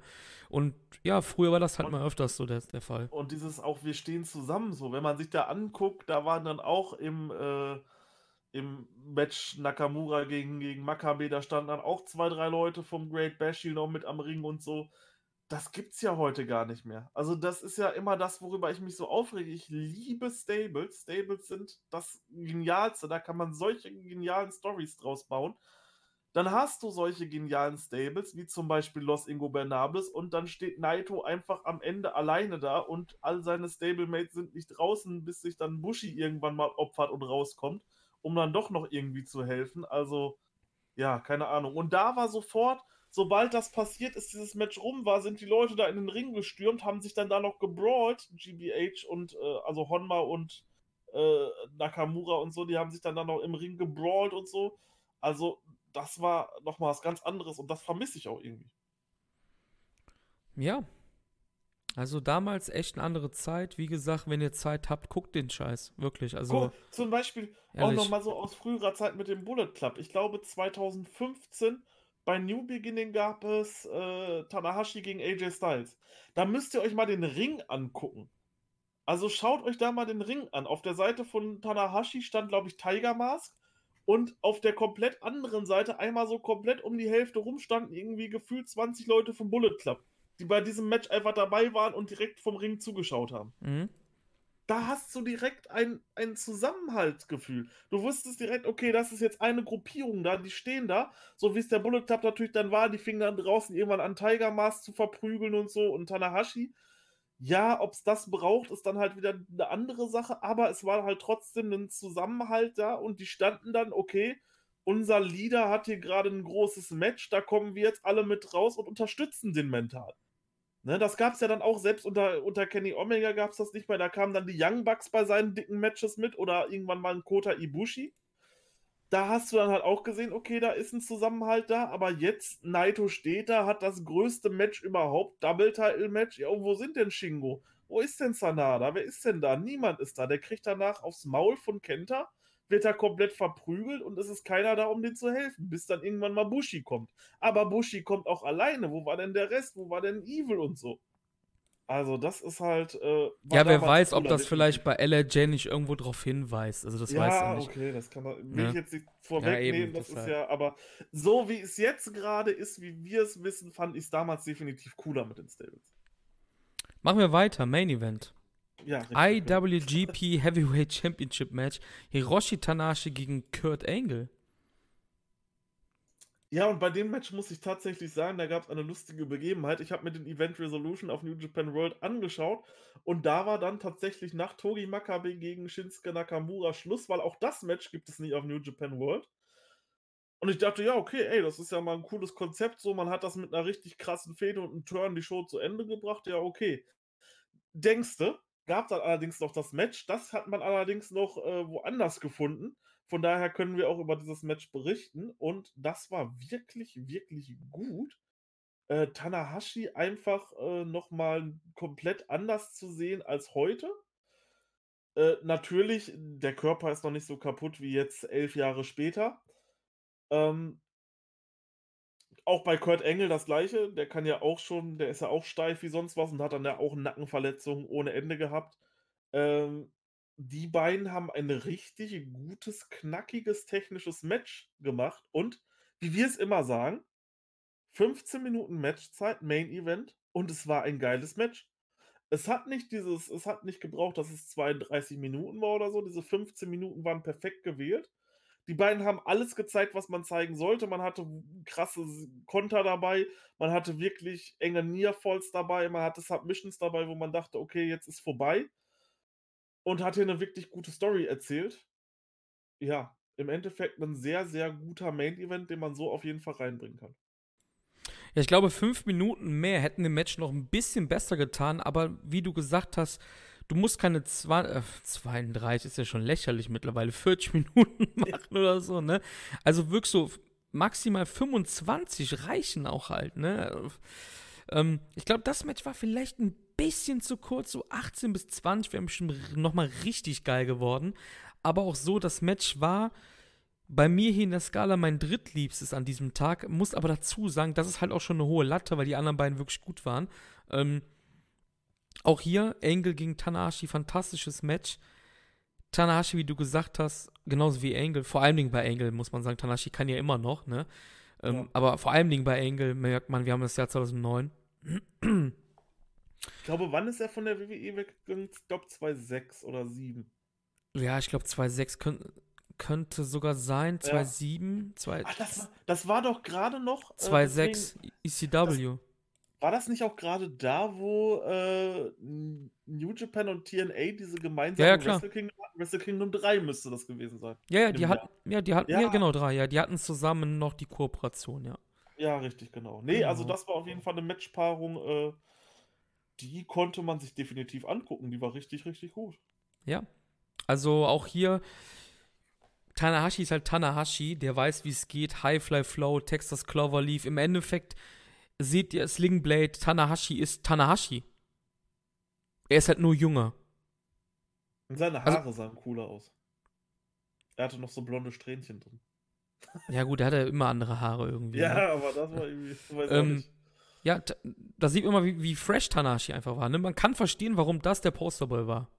S1: Und ja, früher war das halt
S2: Und-
S1: mal öfters so der, der Fall.
S2: Und dieses auch, wir stehen zusammen so. Wenn man sich da anguckt, da waren dann auch im, äh, im Match Nakamura gegen, gegen Makabe, da standen dann auch zwei, drei Leute vom Great Bash noch mit am Ring und so. Das gibt's ja heute gar nicht mehr. Also, das ist ja immer das, worüber ich mich so aufrege. Ich liebe Stables. Stables sind das Genialste. Da kann man solche genialen Stories draus bauen. Dann hast du solche genialen Stables, wie zum Beispiel Los Ingobernables, und dann steht Naito einfach am Ende alleine da und all seine Stablemates sind nicht draußen, bis sich dann Bushi irgendwann mal opfert und rauskommt, um dann doch noch irgendwie zu helfen. Also, ja, keine Ahnung. Und da war sofort, sobald das passiert ist, dieses Match rum war, sind die Leute da in den Ring gestürmt, haben sich dann da noch gebrawlt, GBH und, äh, also Honma und äh, Nakamura und so, die haben sich dann da noch im Ring gebrawlt und so. Also, das war nochmal was ganz anderes und das vermisse ich auch irgendwie.
S1: Ja. Also damals echt eine andere Zeit. Wie gesagt, wenn ihr Zeit habt, guckt den Scheiß. Wirklich. Also,
S2: Guck, zum Beispiel auch
S1: ehrlich.
S2: nochmal so aus früherer Zeit mit dem Bullet Club. Ich glaube 2015 bei New Beginning gab es äh, Tanahashi gegen AJ Styles. Da müsst ihr euch mal den Ring angucken. Also schaut euch da mal den Ring an. Auf der Seite von Tanahashi stand, glaube ich, Tiger Mask. Und auf der komplett anderen Seite, einmal so komplett um die Hälfte rum, standen irgendwie gefühlt 20 Leute vom Bullet Club, die bei diesem Match einfach dabei waren und direkt vom Ring zugeschaut haben. Mhm da hast du direkt ein, ein Zusammenhaltsgefühl. Du wusstest direkt, okay, das ist jetzt eine Gruppierung da, die stehen da, so wie es der Bullet Club natürlich dann war, die fingen dann draußen irgendwann an Tiger Mask zu verprügeln und so und Tanahashi. Ja, ob es das braucht, ist dann halt wieder eine andere Sache, aber es war halt trotzdem ein Zusammenhalt da und die standen dann, okay, unser Leader hat hier gerade ein großes Match, da kommen wir jetzt alle mit raus und unterstützen den mental. Ne, das gab es ja dann auch, selbst unter, unter Kenny Omega gab es das nicht mehr. Da kamen dann die Young Bucks bei seinen dicken Matches mit oder irgendwann mal ein Kota Ibushi. Da hast du dann halt auch gesehen, okay, da ist ein Zusammenhalt da, aber jetzt Naito steht da, hat das größte Match überhaupt, Double-Title-Match. Ja, und wo sind denn Shingo? Wo ist denn Sanada? Wer ist denn da? Niemand ist da. Der kriegt danach aufs Maul von Kenta wird er komplett verprügelt und es ist keiner da, um dem zu helfen, bis dann irgendwann mal Bushi kommt. Aber Bushi kommt auch alleine. Wo war denn der Rest? Wo war denn Evil und so? Also, das ist halt. Äh,
S1: ja, wer weiß, ob das vielleicht bei LRJ nicht irgendwo drauf hinweist. Also, das
S2: ja,
S1: weiß
S2: er nicht. okay, das kann man. Will ja. ich jetzt nicht vorwegnehmen. Ja, das, das ist ja. Aber so wie es jetzt gerade ist, wie wir es wissen, fand ich es damals definitiv cooler mit den Stables.
S1: Machen wir weiter. Main Event.
S2: Ja,
S1: IWGP Heavyweight Championship Match. Hiroshi Tanahashi gegen Kurt Angle.
S2: Ja, und bei dem Match muss ich tatsächlich sagen, da gab es eine lustige Begebenheit. Ich habe mir den Event Resolution auf New Japan World angeschaut und da war dann tatsächlich nach Togi Makabe gegen Shinsuke Nakamura Schluss, weil auch das Match gibt es nicht auf New Japan World. Und ich dachte, ja, okay, ey, das ist ja mal ein cooles Konzept. So, man hat das mit einer richtig krassen Fehde und einem Turn die Show zu Ende gebracht. Ja, okay. Denkste, gab dann allerdings noch das Match. Das hat man allerdings noch äh, woanders gefunden. Von daher können wir auch über dieses Match berichten. Und das war wirklich, wirklich gut. Äh, Tanahashi einfach äh, nochmal komplett anders zu sehen als heute. Äh, natürlich, der Körper ist noch nicht so kaputt wie jetzt elf Jahre später. Ähm, auch bei Kurt Engel das gleiche. Der kann ja auch schon, der ist ja auch steif wie sonst was und hat dann ja auch Nackenverletzungen ohne Ende gehabt. Ähm, die beiden haben ein richtig gutes, knackiges, technisches Match gemacht und, wie wir es immer sagen, 15 Minuten Matchzeit, Main Event und es war ein geiles Match. Es hat nicht dieses, es hat nicht gebraucht, dass es 32 Minuten war oder so. Diese 15 Minuten waren perfekt gewählt. Die beiden haben alles gezeigt, was man zeigen sollte. Man hatte krasse Konter dabei, man hatte wirklich enge Nearfalls dabei, man hatte Submissions dabei, wo man dachte, okay, jetzt ist vorbei. Und hat hier eine wirklich gute Story erzählt. Ja, im Endeffekt ein sehr, sehr guter Main-Event, den man so auf jeden Fall reinbringen kann.
S1: Ja, ich glaube, fünf Minuten mehr hätten dem Match noch ein bisschen besser getan, aber wie du gesagt hast, du musst keine zwei, äh, 32, ist ja schon lächerlich mittlerweile, 40 [laughs] Minuten machen oder so, ne? Also wirklich so maximal 25 reichen auch halt, ne? Ähm, ich glaube, das Match war vielleicht ein bisschen zu kurz, so 18 bis 20 wäre bestimmt nochmal richtig geil geworden. Aber auch so, das Match war bei mir hier in der Skala mein drittliebstes an diesem Tag. Muss aber dazu sagen, das ist halt auch schon eine hohe Latte, weil die anderen beiden wirklich gut waren. Ähm, auch hier Engel gegen Tanahashi, fantastisches Match. Tanahashi, wie du gesagt hast, genauso wie Engel, vor allen Dingen bei Engel muss man sagen, Tanahashi kann ja immer noch, ne? Ähm, ja. Aber vor allen Dingen bei Engel merkt man, wir haben das Jahr 2009.
S2: Ich glaube, wann ist er von der WWE weggegangen? Ich glaube 2,6 oder 7.
S1: Ja, ich glaube 2,6 könnt, könnte sogar sein. 2,7. Ja. 2,
S2: Ach, das, war, das war doch gerade noch.
S1: 2,6 äh, ECW.
S2: Das, war das nicht auch gerade da, wo äh, New Japan und TNA diese gemeinsame
S1: ja, ja, Wrestle,
S2: Kingdom, Wrestle Kingdom 3 müsste das gewesen sein?
S1: Ja, ja, die hatten, ja, die hatten, ja. ja. genau, drei, ja. Die hatten zusammen noch die Kooperation, ja.
S2: Ja, richtig, genau. Nee, genau. also das war auf jeden Fall eine Matchpaarung, äh, die konnte man sich definitiv angucken. Die war richtig, richtig gut.
S1: Ja. Also auch hier, Tanahashi ist halt Tanahashi, der weiß, wie es geht. Highfly Flow, Texas Cloverleaf. Im Endeffekt seht ihr, Slingblade, Tanahashi ist Tanahashi. Er ist halt nur jünger.
S2: Und seine also Haare also, sahen cooler aus. Er hatte noch so blonde Strähnchen drin.
S1: Ja, gut, der hat ja immer andere Haare irgendwie.
S2: Ja,
S1: ne?
S2: aber das war irgendwie. Weiß auch
S1: Ähm,
S2: nicht.
S1: Ja, da sieht man mal, wie, wie fresh Tanashi einfach war. Ne? Man kann verstehen, warum das der Posterboy war.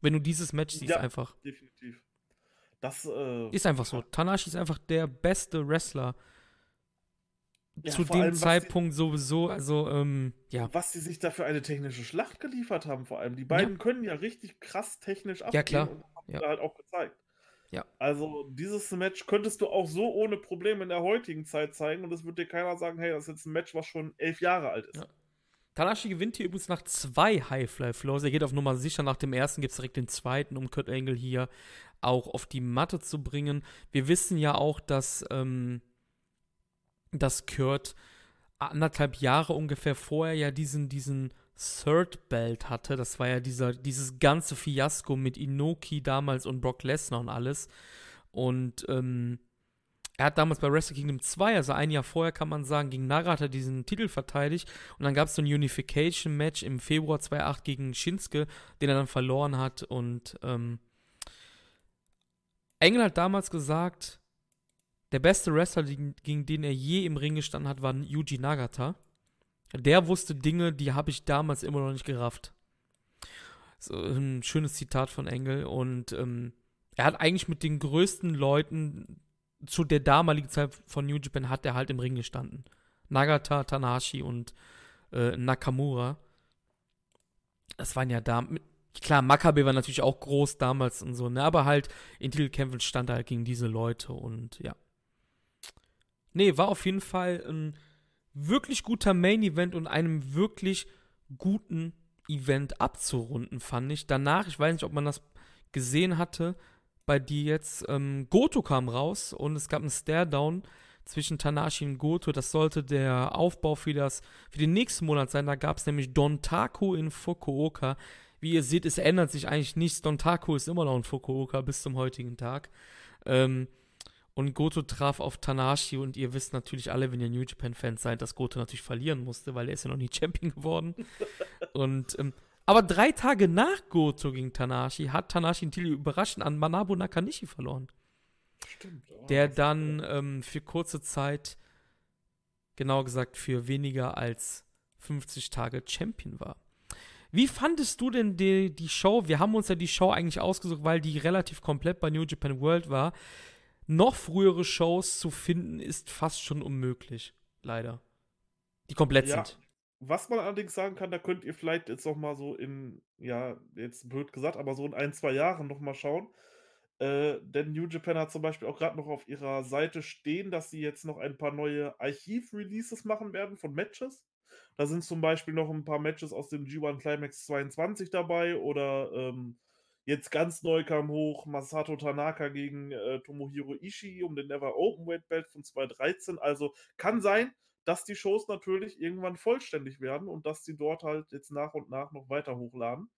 S1: Wenn du dieses Match siehst,
S2: Ja.
S1: einfach.
S2: Definitiv. Das, äh,
S1: Ist einfach so. Tanashi ist einfach der beste Wrestler.
S2: Ja,
S1: zu dem
S2: allem,
S1: Zeitpunkt sowieso. Also, ähm, ja.
S2: Die, was die sich da für eine technische Schlacht geliefert haben, vor allem. Die beiden können ja richtig krass technisch abgehen.
S1: klar.
S2: Und haben
S1: Ja.
S2: sie halt auch gezeigt.
S1: Ja.
S2: Also, dieses Match könntest du auch so ohne Probleme in der heutigen Zeit zeigen und es wird dir keiner sagen, hey, das ist jetzt ein Match, was schon elf Jahre alt ist.
S1: Ja. Tanashi gewinnt hier übrigens nach zwei High-Fly-Flows. Er geht auf Nummer sicher. Nach dem ersten gibt es direkt den zweiten, um Kurt Angle hier auch auf die Matte zu bringen. Wir wissen ja auch, dass, ähm, dass Kurt anderthalb Jahre ungefähr vorher ja diesen, diesen Third Belt hatte. Das war ja dieser, dieses ganze Fiasko mit Inoki damals und Brock Lesnar und alles. Und ähm, er hat damals bei Wrestle Kingdom 2, also ein Jahr vorher kann man sagen, gegen Nagata diesen Titel verteidigt. Und dann gab es so ein Unification-Match im Februar 2008 gegen Shinsuke, den er dann verloren hat. Und ähm, Engel hat damals gesagt, der beste Wrestler, gegen, den er je im Ring gestanden hat, war Yuji Nagata. Der wusste Dinge, die habe ich damals immer noch nicht gerafft. So ein schönes Zitat von Engel. Und ähm, er hat eigentlich mit den größten Leuten zu der damaligen Zeit von New Japan hat er halt im Ring gestanden. Nagata, Tanahashi und äh, Nakamura. Das waren ja da. Klar, Makabe war natürlich auch groß damals und so, ne? Aber halt in Titelkämpfen stand er halt gegen diese Leute und ja. Nee, war auf jeden Fall ein wirklich guter Main-Event und einem wirklich guten Event abzurunden, fand ich. Danach, ich weiß nicht, ob man das gesehen hatte, bei dir jetzt, ähm, Goto kam raus und es gab einen Stare-Down zwischen Tanashi und Goto. Das sollte der Aufbau für, das, für den nächsten Monat sein. Da gab es nämlich Don Taku in Fukuoka. Wie ihr seht, es ändert sich eigentlich nichts. Don Taku ist immer noch in Fukuoka bis zum heutigen Tag. Ähm, und Goto traf auf Tanashi und ihr wisst natürlich alle, wenn ihr New Japan-Fans seid, dass Goto natürlich verlieren musste, weil er ist ja noch nie [laughs] Champion geworden. und ähm, aber drei Tage nach Goto gegen Tanashi hat Tanashi den Titel überraschend an Manabu Nakanishi verloren.
S2: Stimmt. oh,
S1: Der dann ähm, für kurze Zeit, genau gesagt für weniger als 50 Tage Champion war. Wie fandest du denn die, die Show? Wir haben uns ja die Show eigentlich ausgesucht, weil die relativ komplett bei New Japan World war. Noch frühere Shows zu finden ist fast schon unmöglich, leider. Die komplett
S2: Ja.
S1: sind.
S2: Was man allerdings sagen kann, da könnt ihr vielleicht jetzt noch mal so in, ja, jetzt blöd gesagt, aber so in ein, zwei Jahren noch mal schauen. Äh, denn New Japan hat zum Beispiel auch gerade noch auf ihrer Seite stehen, dass sie jetzt noch ein paar neue Archiv-Releases machen werden von Matches. Da sind zum Beispiel noch ein paar Matches aus dem G1 Climax 22 dabei oder ähm, jetzt ganz neu kam hoch Masato Tanaka gegen äh, Tomohiro Ishii um den Never Openweight Belt von 2013. Also kann sein, dass die Shows natürlich irgendwann vollständig werden und dass sie dort halt jetzt nach und nach noch weiter hochladen.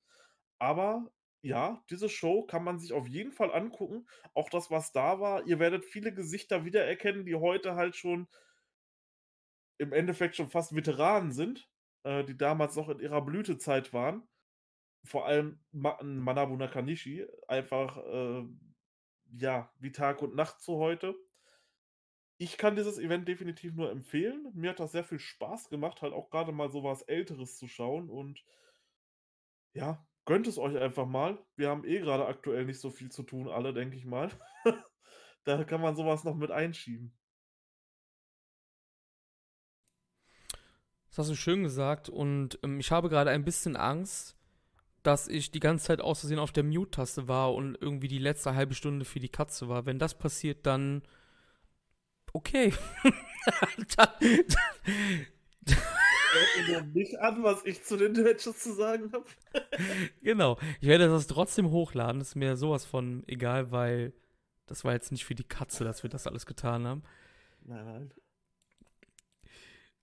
S2: Aber ja, diese Show kann man sich auf jeden Fall angucken. Auch das, was da war. Ihr werdet viele Gesichter wiedererkennen, die heute halt schon im Endeffekt schon fast Veteranen sind, äh, die damals noch in ihrer Blütezeit waren. Vor allem Ma Manabu Nakanishi. Einfach, äh, ja, wie Tag und Nacht zu heute. Ich kann dieses Event definitiv nur empfehlen. Mir hat das sehr viel Spaß gemacht, halt auch gerade mal so was Älteres zu schauen und ja, gönnt es euch einfach mal. Wir haben eh gerade aktuell nicht so viel zu tun, alle, denke ich mal. [laughs] Da kann man sowas noch mit einschieben.
S1: Das hast du schön gesagt und ähm, ich habe gerade ein bisschen Angst, dass ich die ganze Zeit aus Versehen auf der Mute-Taste war und irgendwie die letzte halbe Stunde für die Katze war. Wenn das passiert, dann okay. [laughs] dann,
S2: Hört ihr nicht an, was ich zu den Matches zu sagen habe? [laughs]
S1: genau. Ich werde das trotzdem hochladen. Ist mir sowas von egal, weil das war jetzt nicht für die Katze, dass wir das alles getan haben.
S2: Nein, nein.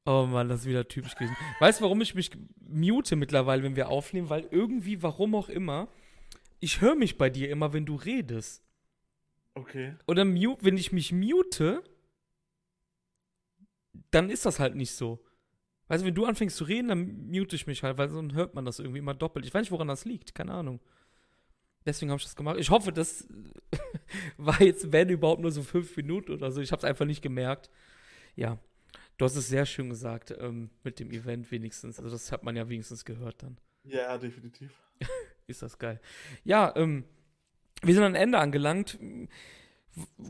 S1: Oh Mann, das ist wieder typisch gewesen. Weißt du, warum ich mich mute mittlerweile, wenn wir aufnehmen? Weil irgendwie, warum auch immer, ich höre mich bei dir immer, wenn du redest.
S2: Okay.
S1: Oder mute, wenn ich mich mute, dann ist das halt nicht so. Weißt du, wenn du anfängst zu reden, dann mute ich mich halt, weil sonst hört man das irgendwie immer doppelt. Ich weiß nicht, woran das liegt, keine Ahnung. Deswegen habe ich das gemacht. Ich hoffe, das [laughs] war jetzt, wenn überhaupt, nur so fünf Minuten oder so. Ich habe es einfach nicht gemerkt. Ja, du hast es sehr schön gesagt ähm, mit dem Event wenigstens. Also das hat man ja wenigstens gehört dann.
S2: Ja, definitiv. [laughs]
S1: Ist das geil. Ja, ähm, wir sind am Ende angelangt.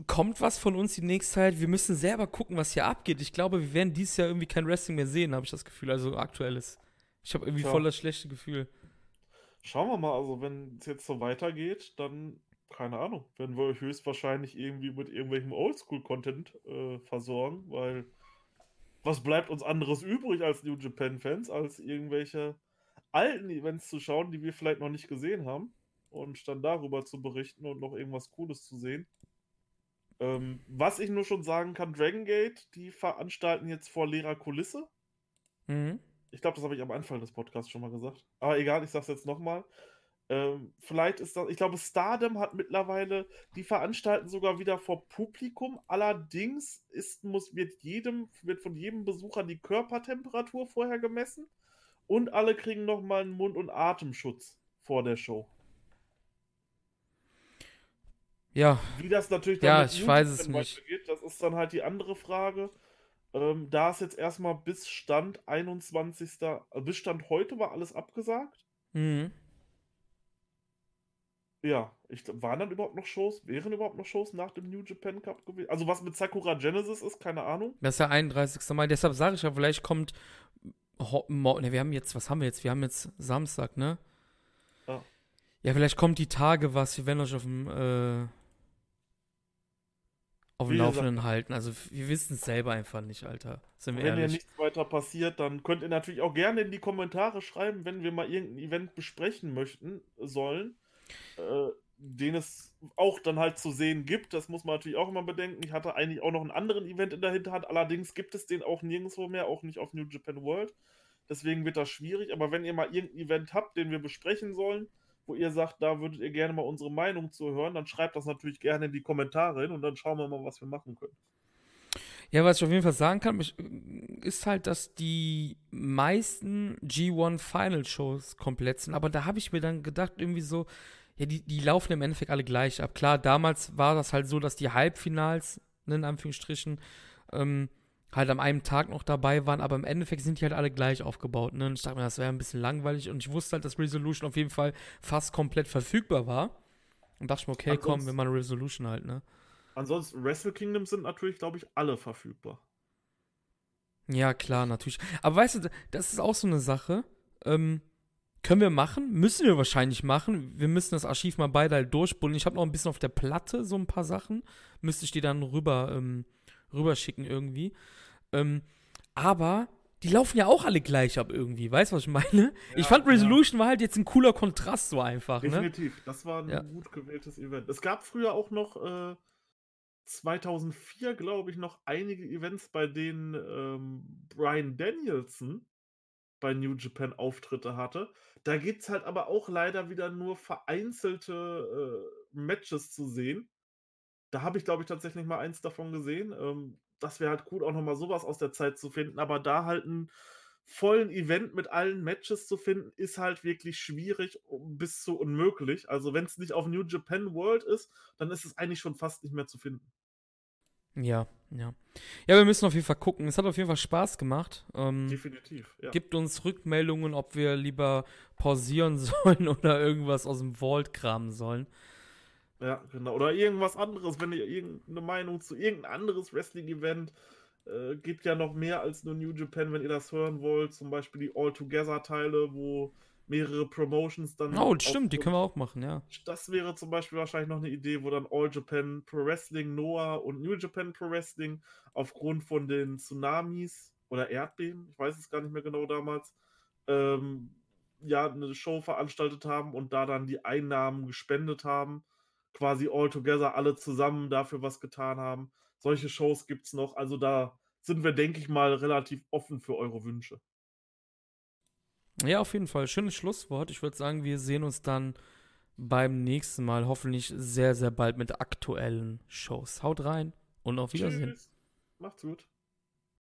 S1: Kommt was von uns die nächste Zeit? Wir müssen selber gucken, was hier abgeht. Ich glaube, wir werden dieses Jahr irgendwie kein Wrestling mehr sehen, habe ich das Gefühl. Also aktuelles. Ich habe irgendwie ja. voll das schlechte Gefühl.
S2: Schauen wir mal, also wenn es jetzt so weitergeht, dann, keine Ahnung, werden wir euch höchstwahrscheinlich irgendwie mit irgendwelchem Oldschool-Content äh, versorgen, weil was bleibt uns anderes übrig als New Japan-Fans, als irgendwelche alten Events zu schauen, die wir vielleicht noch nicht gesehen haben und dann darüber zu berichten und noch irgendwas Cooles zu sehen. Ähm, was ich nur schon sagen kann, Dragon Gate, die veranstalten jetzt vor leerer Kulisse. Mhm. Ich glaube, das habe ich am Anfang des Podcasts schon mal gesagt. Aber egal, ich sage es jetzt nochmal. Ähm, vielleicht ist das, ich glaube, Stardom hat mittlerweile, die veranstalten sogar wieder vor Publikum. Allerdings ist, muss, wird, jedem, wird von jedem Besucher die Körpertemperatur vorher gemessen und alle kriegen nochmal einen Mund- und Atemschutz vor der Show.
S1: Ja.
S2: Wie das natürlich
S1: dann ja, ich weiß es nicht.
S2: Geht, das ist dann halt die andere Frage. Ähm, da ist jetzt erstmal bis Stand 21. Äh, bis Stand heute war alles abgesagt. Mhm. Ja, ich, waren dann überhaupt noch Shows? Wären überhaupt noch Shows nach dem New Japan Cup gewesen? Also was mit Sakura Genesis ist, keine Ahnung.
S1: Das ist der 31. Mai, deshalb sage ich ja, vielleicht kommt. Ne, wir haben jetzt, was haben wir jetzt? Wir haben jetzt Samstag, ne? Ja. Ja, vielleicht kommt die Tage was, wir werden euch auf dem äh, auf dem Laufenden halten. Also wir wissen es selber einfach nicht, Alter.
S2: Sind wir wenn ehrlich. Wenn ja nichts weiter passiert, dann könnt ihr natürlich auch gerne in die Kommentare schreiben, wenn wir mal irgendein Event besprechen möchten sollen, äh, den es auch dann halt zu sehen gibt. Das muss man natürlich auch immer bedenken. Ich hatte eigentlich auch noch einen anderen Event in der Hinterhand. Allerdings gibt es den auch nirgendwo mehr, auch nicht auf New Japan World. Deswegen wird das schwierig. Aber wenn ihr mal irgendein Event habt, den wir besprechen sollen, wo ihr sagt, da würdet ihr gerne mal unsere Meinung zu hören, dann schreibt das natürlich gerne in die Kommentare hin und dann schauen wir mal, was wir machen können.
S1: Ja, was ich auf jeden Fall sagen kann, ist halt, dass die meisten G1 Final Shows komplett sind. Aber da habe ich mir dann gedacht, irgendwie so, ja, die, die laufen im Endeffekt alle gleich ab. Klar, damals war das halt so, dass die Halbfinals, ne, in Anführungsstrichen, ähm, halt am einen Tag noch dabei waren, aber im Endeffekt sind die halt alle gleich aufgebaut. Ne? Und ich dachte mir, das wäre ein bisschen langweilig und ich wusste halt, dass Resolution auf jeden Fall fast komplett verfügbar war. Und dachte ich mir, okay, ansonsten, komm, wir machen Resolution halt, ne?
S2: Ansonsten, Wrestle Kingdom sind natürlich, glaube ich, alle verfügbar.
S1: Ja, klar, natürlich. Aber weißt du, das ist auch so eine Sache. Ähm, können wir machen, müssen wir wahrscheinlich machen. Wir müssen das Archiv mal beide halt durchbullen. Ich habe noch ein bisschen auf der Platte so ein paar Sachen. Müsste ich die dann rüber ähm, rüberschicken irgendwie. Ähm, aber die laufen ja auch alle gleich ab irgendwie, weißt du, was ich meine? Ja, ich fand Resolution ja. war halt jetzt ein cooler Kontrast so einfach,
S2: ne? Definitiv, ne? das war ein ja. gut gewähltes Event. Es gab früher auch noch äh, 2004, glaube ich, noch einige Events, bei denen ähm, Brian Danielson bei New Japan Auftritte hatte. Da gibt es halt aber auch leider wieder nur vereinzelte äh, Matches zu sehen. Da habe ich, glaube ich, tatsächlich mal eins davon gesehen. Ähm, das wäre halt cool, auch nochmal sowas aus der Zeit zu finden. Aber da halt ein vollen Event mit allen Matches zu finden, ist halt wirklich schwierig bis zu unmöglich. Also wenn es nicht auf New Japan World ist, dann ist es eigentlich schon fast nicht mehr zu finden.
S1: Ja, ja. Ja, wir müssen auf jeden Fall gucken. Es hat auf jeden Fall Spaß gemacht.
S2: Ähm, Definitiv.
S1: Ja. Gibt uns Rückmeldungen, ob wir lieber pausieren [laughs] sollen oder irgendwas aus dem Vault kramen sollen.
S2: Ja, genau. Oder irgendwas anderes, wenn ihr irgendeine Meinung zu irgendein anderes Wrestling-Event äh, gibt ja noch mehr als nur New Japan, wenn ihr das hören wollt. Zum Beispiel die All-Together-Teile, wo mehrere Promotions dann.
S1: Oh, stimmt, die können wir auch machen, ja.
S2: Das wäre zum Beispiel wahrscheinlich noch eine Idee, wo dann All Japan Pro Wrestling, Noah und New Japan Pro Wrestling aufgrund von den Tsunamis oder Erdbeben, ich weiß es gar nicht mehr genau damals, ähm, ja, eine Show veranstaltet haben und da dann die Einnahmen gespendet haben quasi all together alle zusammen dafür was getan haben. Solche Shows gibt es noch. Also da sind wir, denke ich mal, relativ offen für eure Wünsche.
S1: Ja, auf jeden Fall. Schönes Schlusswort. Ich würde sagen, wir sehen uns dann beim nächsten Mal hoffentlich sehr, sehr bald mit aktuellen Shows. Haut rein und auf Wiedersehen. Tschüss.
S2: Macht's gut.